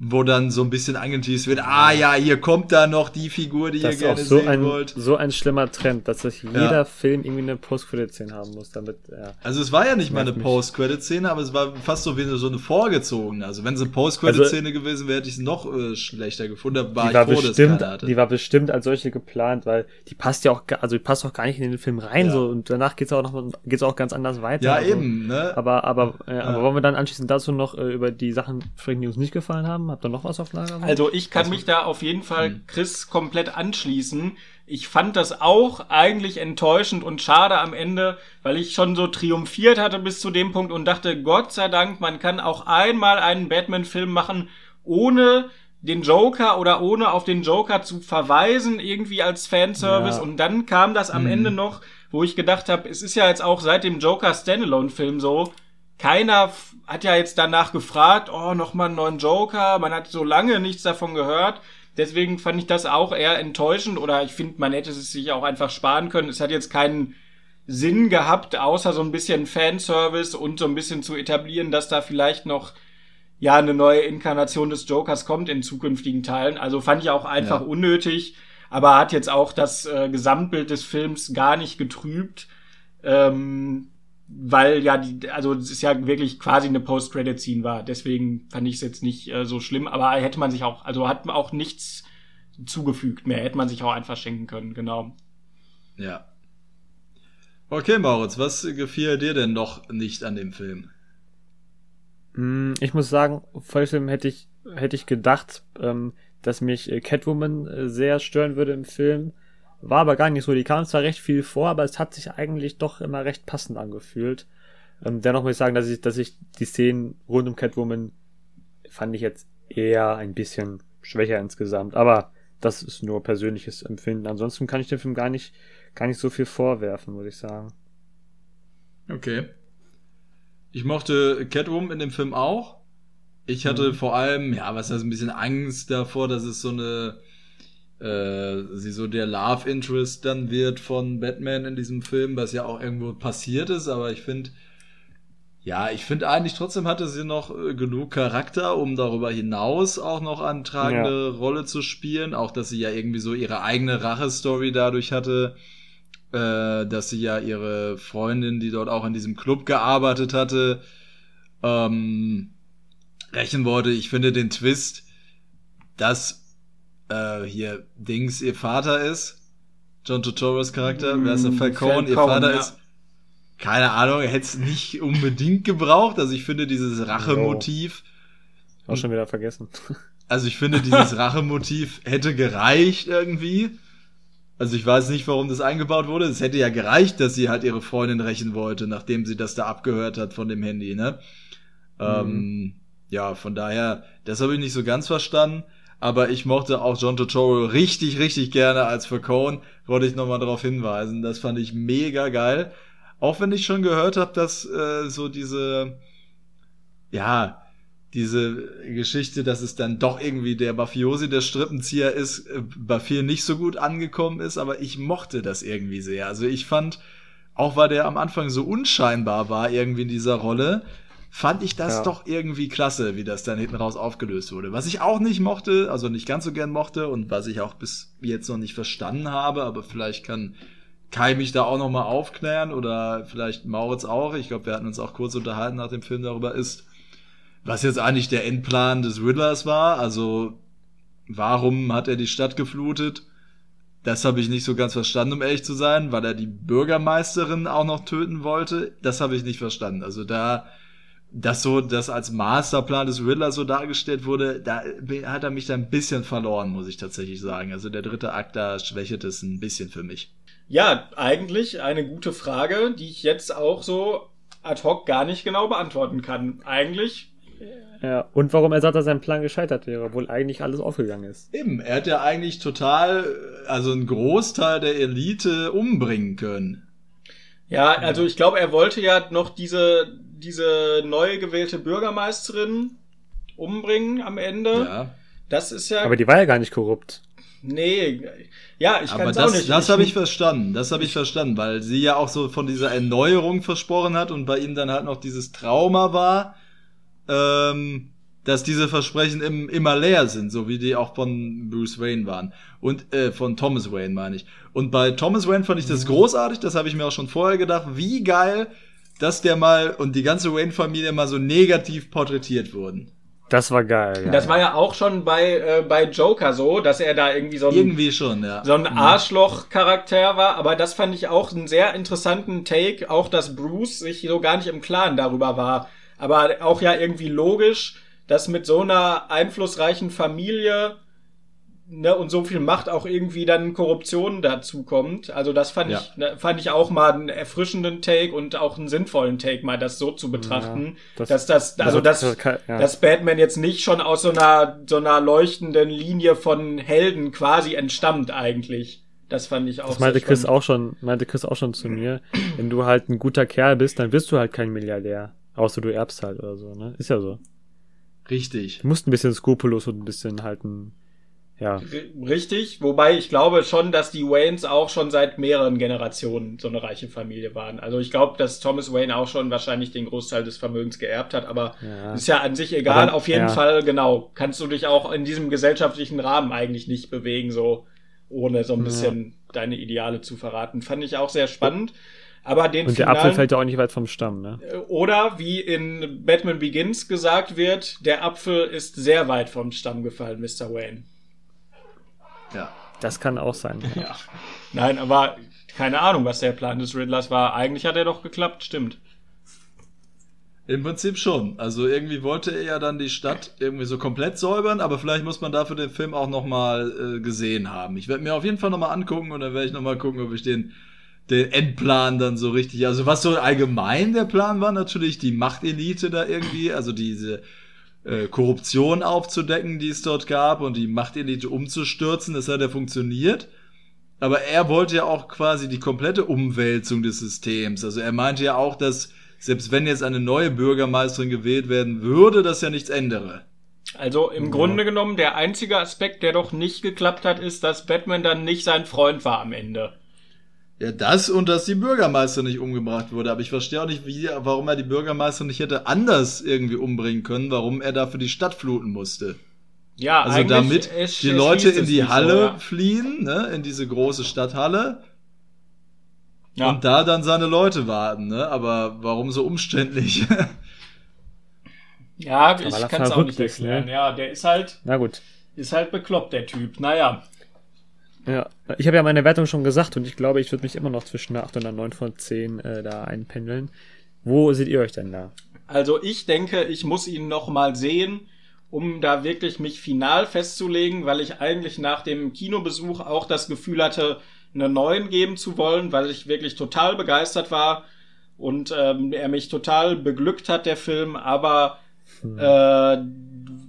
S1: wo dann so ein bisschen angeteased wird, ah ja, hier kommt da noch die Figur, die das ihr gerne
S3: so
S1: sehen
S3: ein,
S1: wollt.
S3: So ein schlimmer Trend, dass sich jeder ja. Film irgendwie eine Post-Credit-Szene haben muss, damit, ja.
S1: Also es war ja nicht mal eine Post-Credit-Szene, aber es war fast so wie so eine vorgezogene. Also wenn es eine Post-Credit-Szene also, gewesen wäre, hätte ich es noch äh, schlechter gefunden. Da war
S3: die war froh, bestimmt, Die war bestimmt als solche geplant, weil die passt ja auch, also die passt auch gar nicht in den Film rein, ja. so, und danach geht's auch noch, geht's auch ganz anders weiter.
S1: Ja,
S3: also.
S1: eben, ne?
S3: Aber, aber, äh, aber wollen wir dann anschließend dazu noch äh, über die Sachen sprechen, die uns nicht gefallen haben? Habt ihr noch was auf Lager?
S2: Also ich kann mich da auf jeden Fall hm. Chris komplett anschließen. Ich fand das auch eigentlich enttäuschend und schade am Ende, weil ich schon so triumphiert hatte bis zu dem Punkt und dachte, Gott sei Dank, man kann auch einmal einen Batman-Film machen, ohne den Joker oder ohne auf den Joker zu verweisen, irgendwie als Fanservice. Ja. Und dann kam das am mhm. Ende noch, wo ich gedacht habe, es ist ja jetzt auch seit dem Joker Standalone-Film so, keiner hat ja jetzt danach gefragt, oh, nochmal einen neuen Joker. Man hat so lange nichts davon gehört. Deswegen fand ich das auch eher enttäuschend oder ich finde, man hätte es sich auch einfach sparen können. Es hat jetzt keinen Sinn gehabt, außer so ein bisschen Fanservice und so ein bisschen zu etablieren, dass da vielleicht noch ja eine neue Inkarnation des Jokers kommt in zukünftigen Teilen. Also fand ich auch einfach ja. unnötig, aber hat jetzt auch das äh, Gesamtbild des Films gar nicht getrübt. Ähm, weil ja die, also es ist ja wirklich quasi eine Post-Credit-Scene war. Deswegen fand ich es jetzt nicht äh, so schlimm, aber hätte man sich auch, also hat man auch nichts zugefügt mehr, hätte man sich auch einfach schenken können, genau.
S1: Ja. Okay, Moritz, was gefiel dir denn noch nicht an dem Film?
S3: Hm, ich muss sagen, vor dem Film hätte ich, hätte ich gedacht, ähm, dass mich äh, Catwoman äh, sehr stören würde im Film. War aber gar nicht so. Die kam zwar recht viel vor, aber es hat sich eigentlich doch immer recht passend angefühlt. Ähm, dennoch muss ich sagen, dass ich, dass ich die Szenen rund um Catwoman fand ich jetzt eher ein bisschen schwächer insgesamt. Aber das ist nur persönliches Empfinden. Ansonsten kann ich dem Film gar nicht, gar nicht so viel vorwerfen, muss ich sagen.
S1: Okay. Ich mochte Catwoman in dem Film auch. Ich hatte mhm. vor allem, ja, was heißt ein bisschen Angst davor, dass es so eine äh, sie so der Love Interest dann wird von Batman in diesem Film, was ja auch irgendwo passiert ist, aber ich finde, ja, ich finde eigentlich trotzdem hatte sie noch äh, genug Charakter, um darüber hinaus auch noch eine tragende ja. Rolle zu spielen. Auch, dass sie ja irgendwie so ihre eigene Rache-Story dadurch hatte, äh, dass sie ja ihre Freundin, die dort auch in diesem Club gearbeitet hatte, ähm, rächen wollte. Ich finde den Twist, dass äh, hier Dings ihr Vater ist. John Turturros Charakter, mm, wer ist der Falcone, ihr Vater ja. ist. Keine Ahnung, er hätte es nicht unbedingt gebraucht. Also ich finde dieses Rachemotiv.
S3: Oh. Auch schon wieder vergessen.
S1: Also ich finde, dieses Rachemotiv hätte gereicht irgendwie. Also ich weiß nicht, warum das eingebaut wurde. Es hätte ja gereicht, dass sie halt ihre Freundin rächen wollte, nachdem sie das da abgehört hat von dem Handy, ne? Mhm. Ähm, ja, von daher, das habe ich nicht so ganz verstanden aber ich mochte auch John Turturro richtig, richtig gerne als Falcone, wollte ich nochmal darauf hinweisen. Das fand ich mega geil. Auch wenn ich schon gehört habe, dass äh, so diese, ja, diese Geschichte, dass es dann doch irgendwie der Mafiosi der Strippenzieher ist, äh, bei vielen nicht so gut angekommen ist, aber ich mochte das irgendwie sehr. Also ich fand, auch weil der am Anfang so unscheinbar war irgendwie in dieser Rolle, fand ich das ja. doch irgendwie klasse, wie das dann hinten raus aufgelöst wurde. Was ich auch nicht mochte, also nicht ganz so gern mochte und was ich auch bis jetzt noch nicht verstanden habe, aber vielleicht kann Kai mich da auch noch mal aufklären oder vielleicht Mauritz auch. Ich glaube, wir hatten uns auch kurz unterhalten nach dem Film darüber ist, was jetzt eigentlich der Endplan des Riddlers war. Also warum hat er die Stadt geflutet? Das habe ich nicht so ganz verstanden, um ehrlich zu sein, weil er die Bürgermeisterin auch noch töten wollte. Das habe ich nicht verstanden. Also da, das so, das als Masterplan des Riddler so dargestellt wurde, da hat er mich da ein bisschen verloren, muss ich tatsächlich sagen. Also der dritte Akt, da schwächelt es ein bisschen für mich.
S2: Ja, eigentlich eine gute Frage, die ich jetzt auch so ad hoc gar nicht genau beantworten kann. Eigentlich
S3: ja, und warum er sagt, dass sein Plan gescheitert wäre, obwohl eigentlich alles aufgegangen ist.
S1: Eben, er hat ja eigentlich total, also einen Großteil der Elite umbringen können.
S2: Ja, also ich glaube, er wollte ja noch diese, diese neu gewählte Bürgermeisterin umbringen am Ende. Ja. Das ist ja.
S3: Aber die war ja gar nicht korrupt.
S2: Nee, ja, ich kann es
S1: auch
S2: nicht.
S1: Das habe ich verstanden, das habe ich verstanden, weil sie ja auch so von dieser Erneuerung versprochen hat und bei ihm dann halt noch dieses Trauma war ähm, dass diese Versprechen im, immer leer sind, so wie die auch von Bruce Wayne waren. Und äh, von Thomas Wayne meine ich. Und bei Thomas Wayne fand ich das mhm. großartig, das habe ich mir auch schon vorher gedacht, wie geil, dass der mal und die ganze Wayne-Familie mal so negativ porträtiert wurden.
S3: Das war geil.
S2: Ja. Das war ja auch schon bei, äh, bei Joker so, dass er da irgendwie so ein,
S1: irgendwie schon, ja.
S2: so ein mhm. Arschloch-Charakter war. Aber das fand ich auch einen sehr interessanten Take, auch dass Bruce sich so gar nicht im Klaren darüber war, aber auch ja irgendwie logisch, dass mit so einer einflussreichen Familie ne, und so viel Macht auch irgendwie dann Korruption dazu kommt. Also das fand ja. ich ne, fand ich auch mal einen erfrischenden Take und auch einen sinnvollen Take mal das so zu betrachten, ja, das, dass das also das, das, das ja. dass Batman jetzt nicht schon aus so einer so einer leuchtenden Linie von Helden quasi entstammt eigentlich. Das fand ich auch. Das
S3: meinte Chris auch schon, meinte Chris auch schon zu mir. Wenn du halt ein guter Kerl bist, dann bist du halt kein Milliardär. Außer du erbst halt oder so, ne? Ist ja so.
S1: Richtig.
S3: Du musst ein bisschen skrupellos und ein bisschen halten. Ja.
S2: Richtig, wobei ich glaube schon, dass die Waynes auch schon seit mehreren Generationen so eine reiche Familie waren. Also ich glaube, dass Thomas Wayne auch schon wahrscheinlich den Großteil des Vermögens geerbt hat, aber ja. ist ja an sich egal. Aber, Auf jeden ja. Fall, genau, kannst du dich auch in diesem gesellschaftlichen Rahmen eigentlich nicht bewegen, so ohne so ein bisschen deine Ideale zu verraten. Fand ich auch sehr spannend. Aber den
S3: Und der Apfel fällt ja auch nicht weit vom Stamm, ne?
S2: Äh, oder wie in Batman Begins gesagt wird, der Apfel ist sehr weit vom Stamm gefallen, Mr. Wayne.
S3: Ja. Das kann auch sein.
S2: ja. Nein, aber keine Ahnung, was der Plan des Riddlers war. Eigentlich hat er doch geklappt, stimmt.
S1: Im Prinzip schon. Also irgendwie wollte er ja dann die Stadt irgendwie so komplett säubern, aber vielleicht muss man dafür den Film auch nochmal äh, gesehen haben. Ich werde mir auf jeden Fall nochmal angucken und dann werde ich nochmal gucken, ob ich den den Endplan dann so richtig. Also was so allgemein der Plan war, natürlich die Machtelite da irgendwie, also diese äh, Korruption aufzudecken, die es dort gab und die Machtelite umzustürzen, das hat ja funktioniert. Aber er wollte ja auch quasi die komplette Umwälzung des Systems. Also er meinte ja auch, dass selbst wenn jetzt eine neue Bürgermeisterin gewählt werden würde, das ja nichts ändere.
S2: Also im ja. Grunde genommen der einzige Aspekt, der doch nicht geklappt hat, ist, dass Batman dann nicht sein Freund war am Ende.
S1: Ja, das und dass die Bürgermeister nicht umgebracht wurde. Aber ich verstehe auch nicht, wie, warum er die Bürgermeister nicht hätte anders irgendwie umbringen können, warum er dafür die Stadt fluten musste. Ja, also damit es, die Leute in die Halle so, ja. fliehen, ne, in diese große Stadthalle. Ja. Und da dann seine Leute warten, ne? Aber warum so umständlich?
S2: ja, ich kann es auch nicht erklären. Ne? Ja, der ist halt.
S3: Na gut.
S2: Ist halt bekloppt, der Typ. Naja.
S3: Ja, ich habe ja meine Wertung schon gesagt und ich glaube, ich würde mich immer noch zwischen einer 8 und einer 9 von 10 äh, da einpendeln. Wo seht ihr euch denn da?
S2: Also ich denke, ich muss ihn noch mal sehen, um da wirklich mich final festzulegen, weil ich eigentlich nach dem Kinobesuch auch das Gefühl hatte, eine 9 geben zu wollen, weil ich wirklich total begeistert war und ähm, er mich total beglückt hat, der Film, aber hm. äh,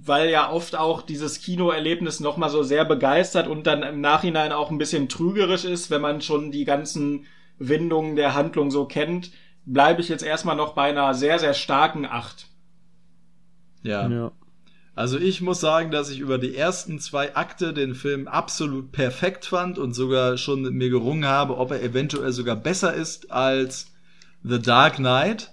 S2: weil ja oft auch dieses Kinoerlebnis nochmal so sehr begeistert und dann im Nachhinein auch ein bisschen trügerisch ist, wenn man schon die ganzen Windungen der Handlung so kennt, bleibe ich jetzt erstmal noch bei einer sehr, sehr starken Acht.
S1: Ja. ja. Also ich muss sagen, dass ich über die ersten zwei Akte den Film absolut perfekt fand und sogar schon mit mir gerungen habe, ob er eventuell sogar besser ist als The Dark Knight.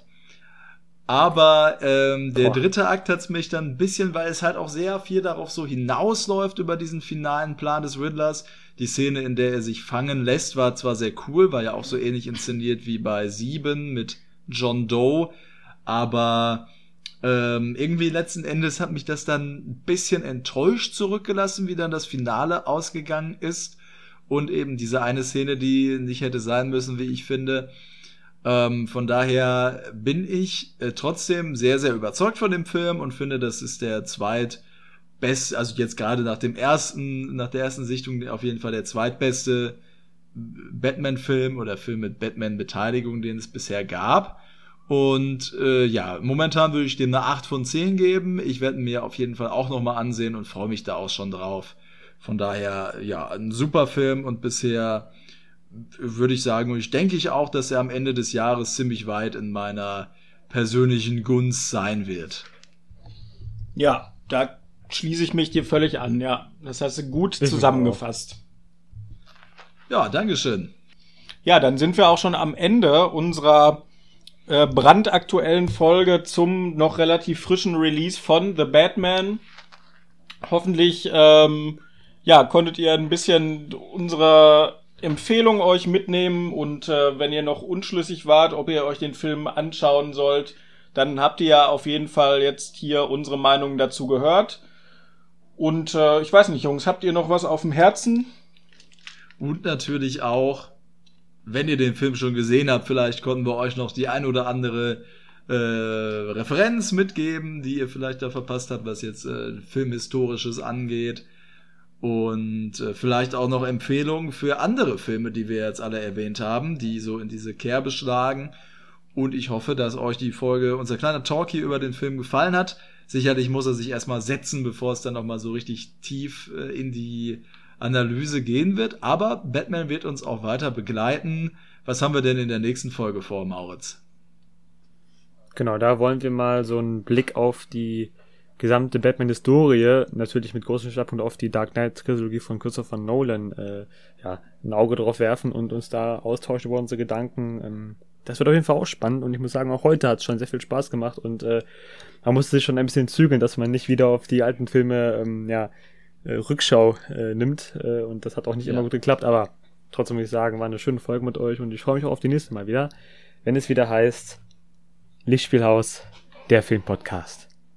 S1: Aber ähm, der Boah. dritte Akt hat's mich dann ein bisschen, weil es halt auch sehr viel darauf so hinausläuft über diesen finalen Plan des Riddlers. Die Szene, in der er sich fangen lässt, war zwar sehr cool, war ja auch so ähnlich inszeniert wie bei Sieben mit John Doe, aber ähm, irgendwie letzten Endes hat mich das dann ein bisschen enttäuscht zurückgelassen, wie dann das Finale ausgegangen ist. und eben diese eine Szene, die nicht hätte sein müssen, wie ich finde. Ähm, von daher bin ich äh, trotzdem sehr, sehr überzeugt von dem Film und finde, das ist der zweitbeste, also jetzt gerade nach dem ersten, nach der ersten Sichtung auf jeden Fall der zweitbeste Batman-Film oder Film mit Batman-Beteiligung, den es bisher gab. Und äh, ja, momentan würde ich dem eine 8 von 10 geben. Ich werde mir auf jeden Fall auch nochmal ansehen und freue mich da auch schon drauf. Von daher, ja, ein super Film und bisher würde ich sagen, und ich denke ich auch, dass er am Ende des Jahres ziemlich weit in meiner persönlichen Gunst sein wird.
S2: Ja, da schließe ich mich dir völlig an, ja. Das hast du gut ich zusammengefasst.
S1: Ja, Dankeschön.
S2: Ja, dann sind wir auch schon am Ende unserer äh, brandaktuellen Folge zum noch relativ frischen Release von The Batman. Hoffentlich, ähm, ja, konntet ihr ein bisschen unsere Empfehlung euch mitnehmen und äh, wenn ihr noch unschlüssig wart, ob ihr euch den Film anschauen sollt, dann habt ihr ja auf jeden Fall jetzt hier unsere Meinung dazu gehört. Und äh, ich weiß nicht, Jungs, habt ihr noch was auf dem Herzen?
S1: Und natürlich auch, wenn ihr den Film schon gesehen habt, vielleicht konnten wir euch noch die ein oder andere äh, Referenz mitgeben, die ihr vielleicht da verpasst habt, was jetzt äh, Filmhistorisches angeht. Und äh, vielleicht auch noch Empfehlungen für andere Filme, die wir jetzt alle erwähnt haben, die so in diese Kerbe schlagen. Und ich hoffe, dass euch die Folge, unser kleiner Talk hier über den Film gefallen hat. Sicherlich muss er sich erstmal setzen, bevor es dann nochmal so richtig tief äh, in die Analyse gehen wird. Aber Batman wird uns auch weiter begleiten. Was haben wir denn in der nächsten Folge vor, Mauritz?
S3: Genau, da wollen wir mal so einen Blick auf die gesamte Batman-Historie, natürlich mit großem Schwerpunkt auf die Dark Knight-Trilogie von Christopher Nolan, äh, ja, ein Auge drauf werfen und uns da austauschen über unsere Gedanken. Ähm, das wird auf jeden Fall auch spannend und ich muss sagen, auch heute hat es schon sehr viel Spaß gemacht und äh, man musste sich schon ein bisschen zügeln, dass man nicht wieder auf die alten Filme ähm, ja, äh, Rückschau äh, nimmt. Äh, und das hat auch nicht ja. immer gut geklappt, aber trotzdem muss ich sagen, war eine schöne Folge mit euch und ich freue mich auch auf die nächste Mal wieder, wenn es wieder heißt Lichtspielhaus, der Filmpodcast.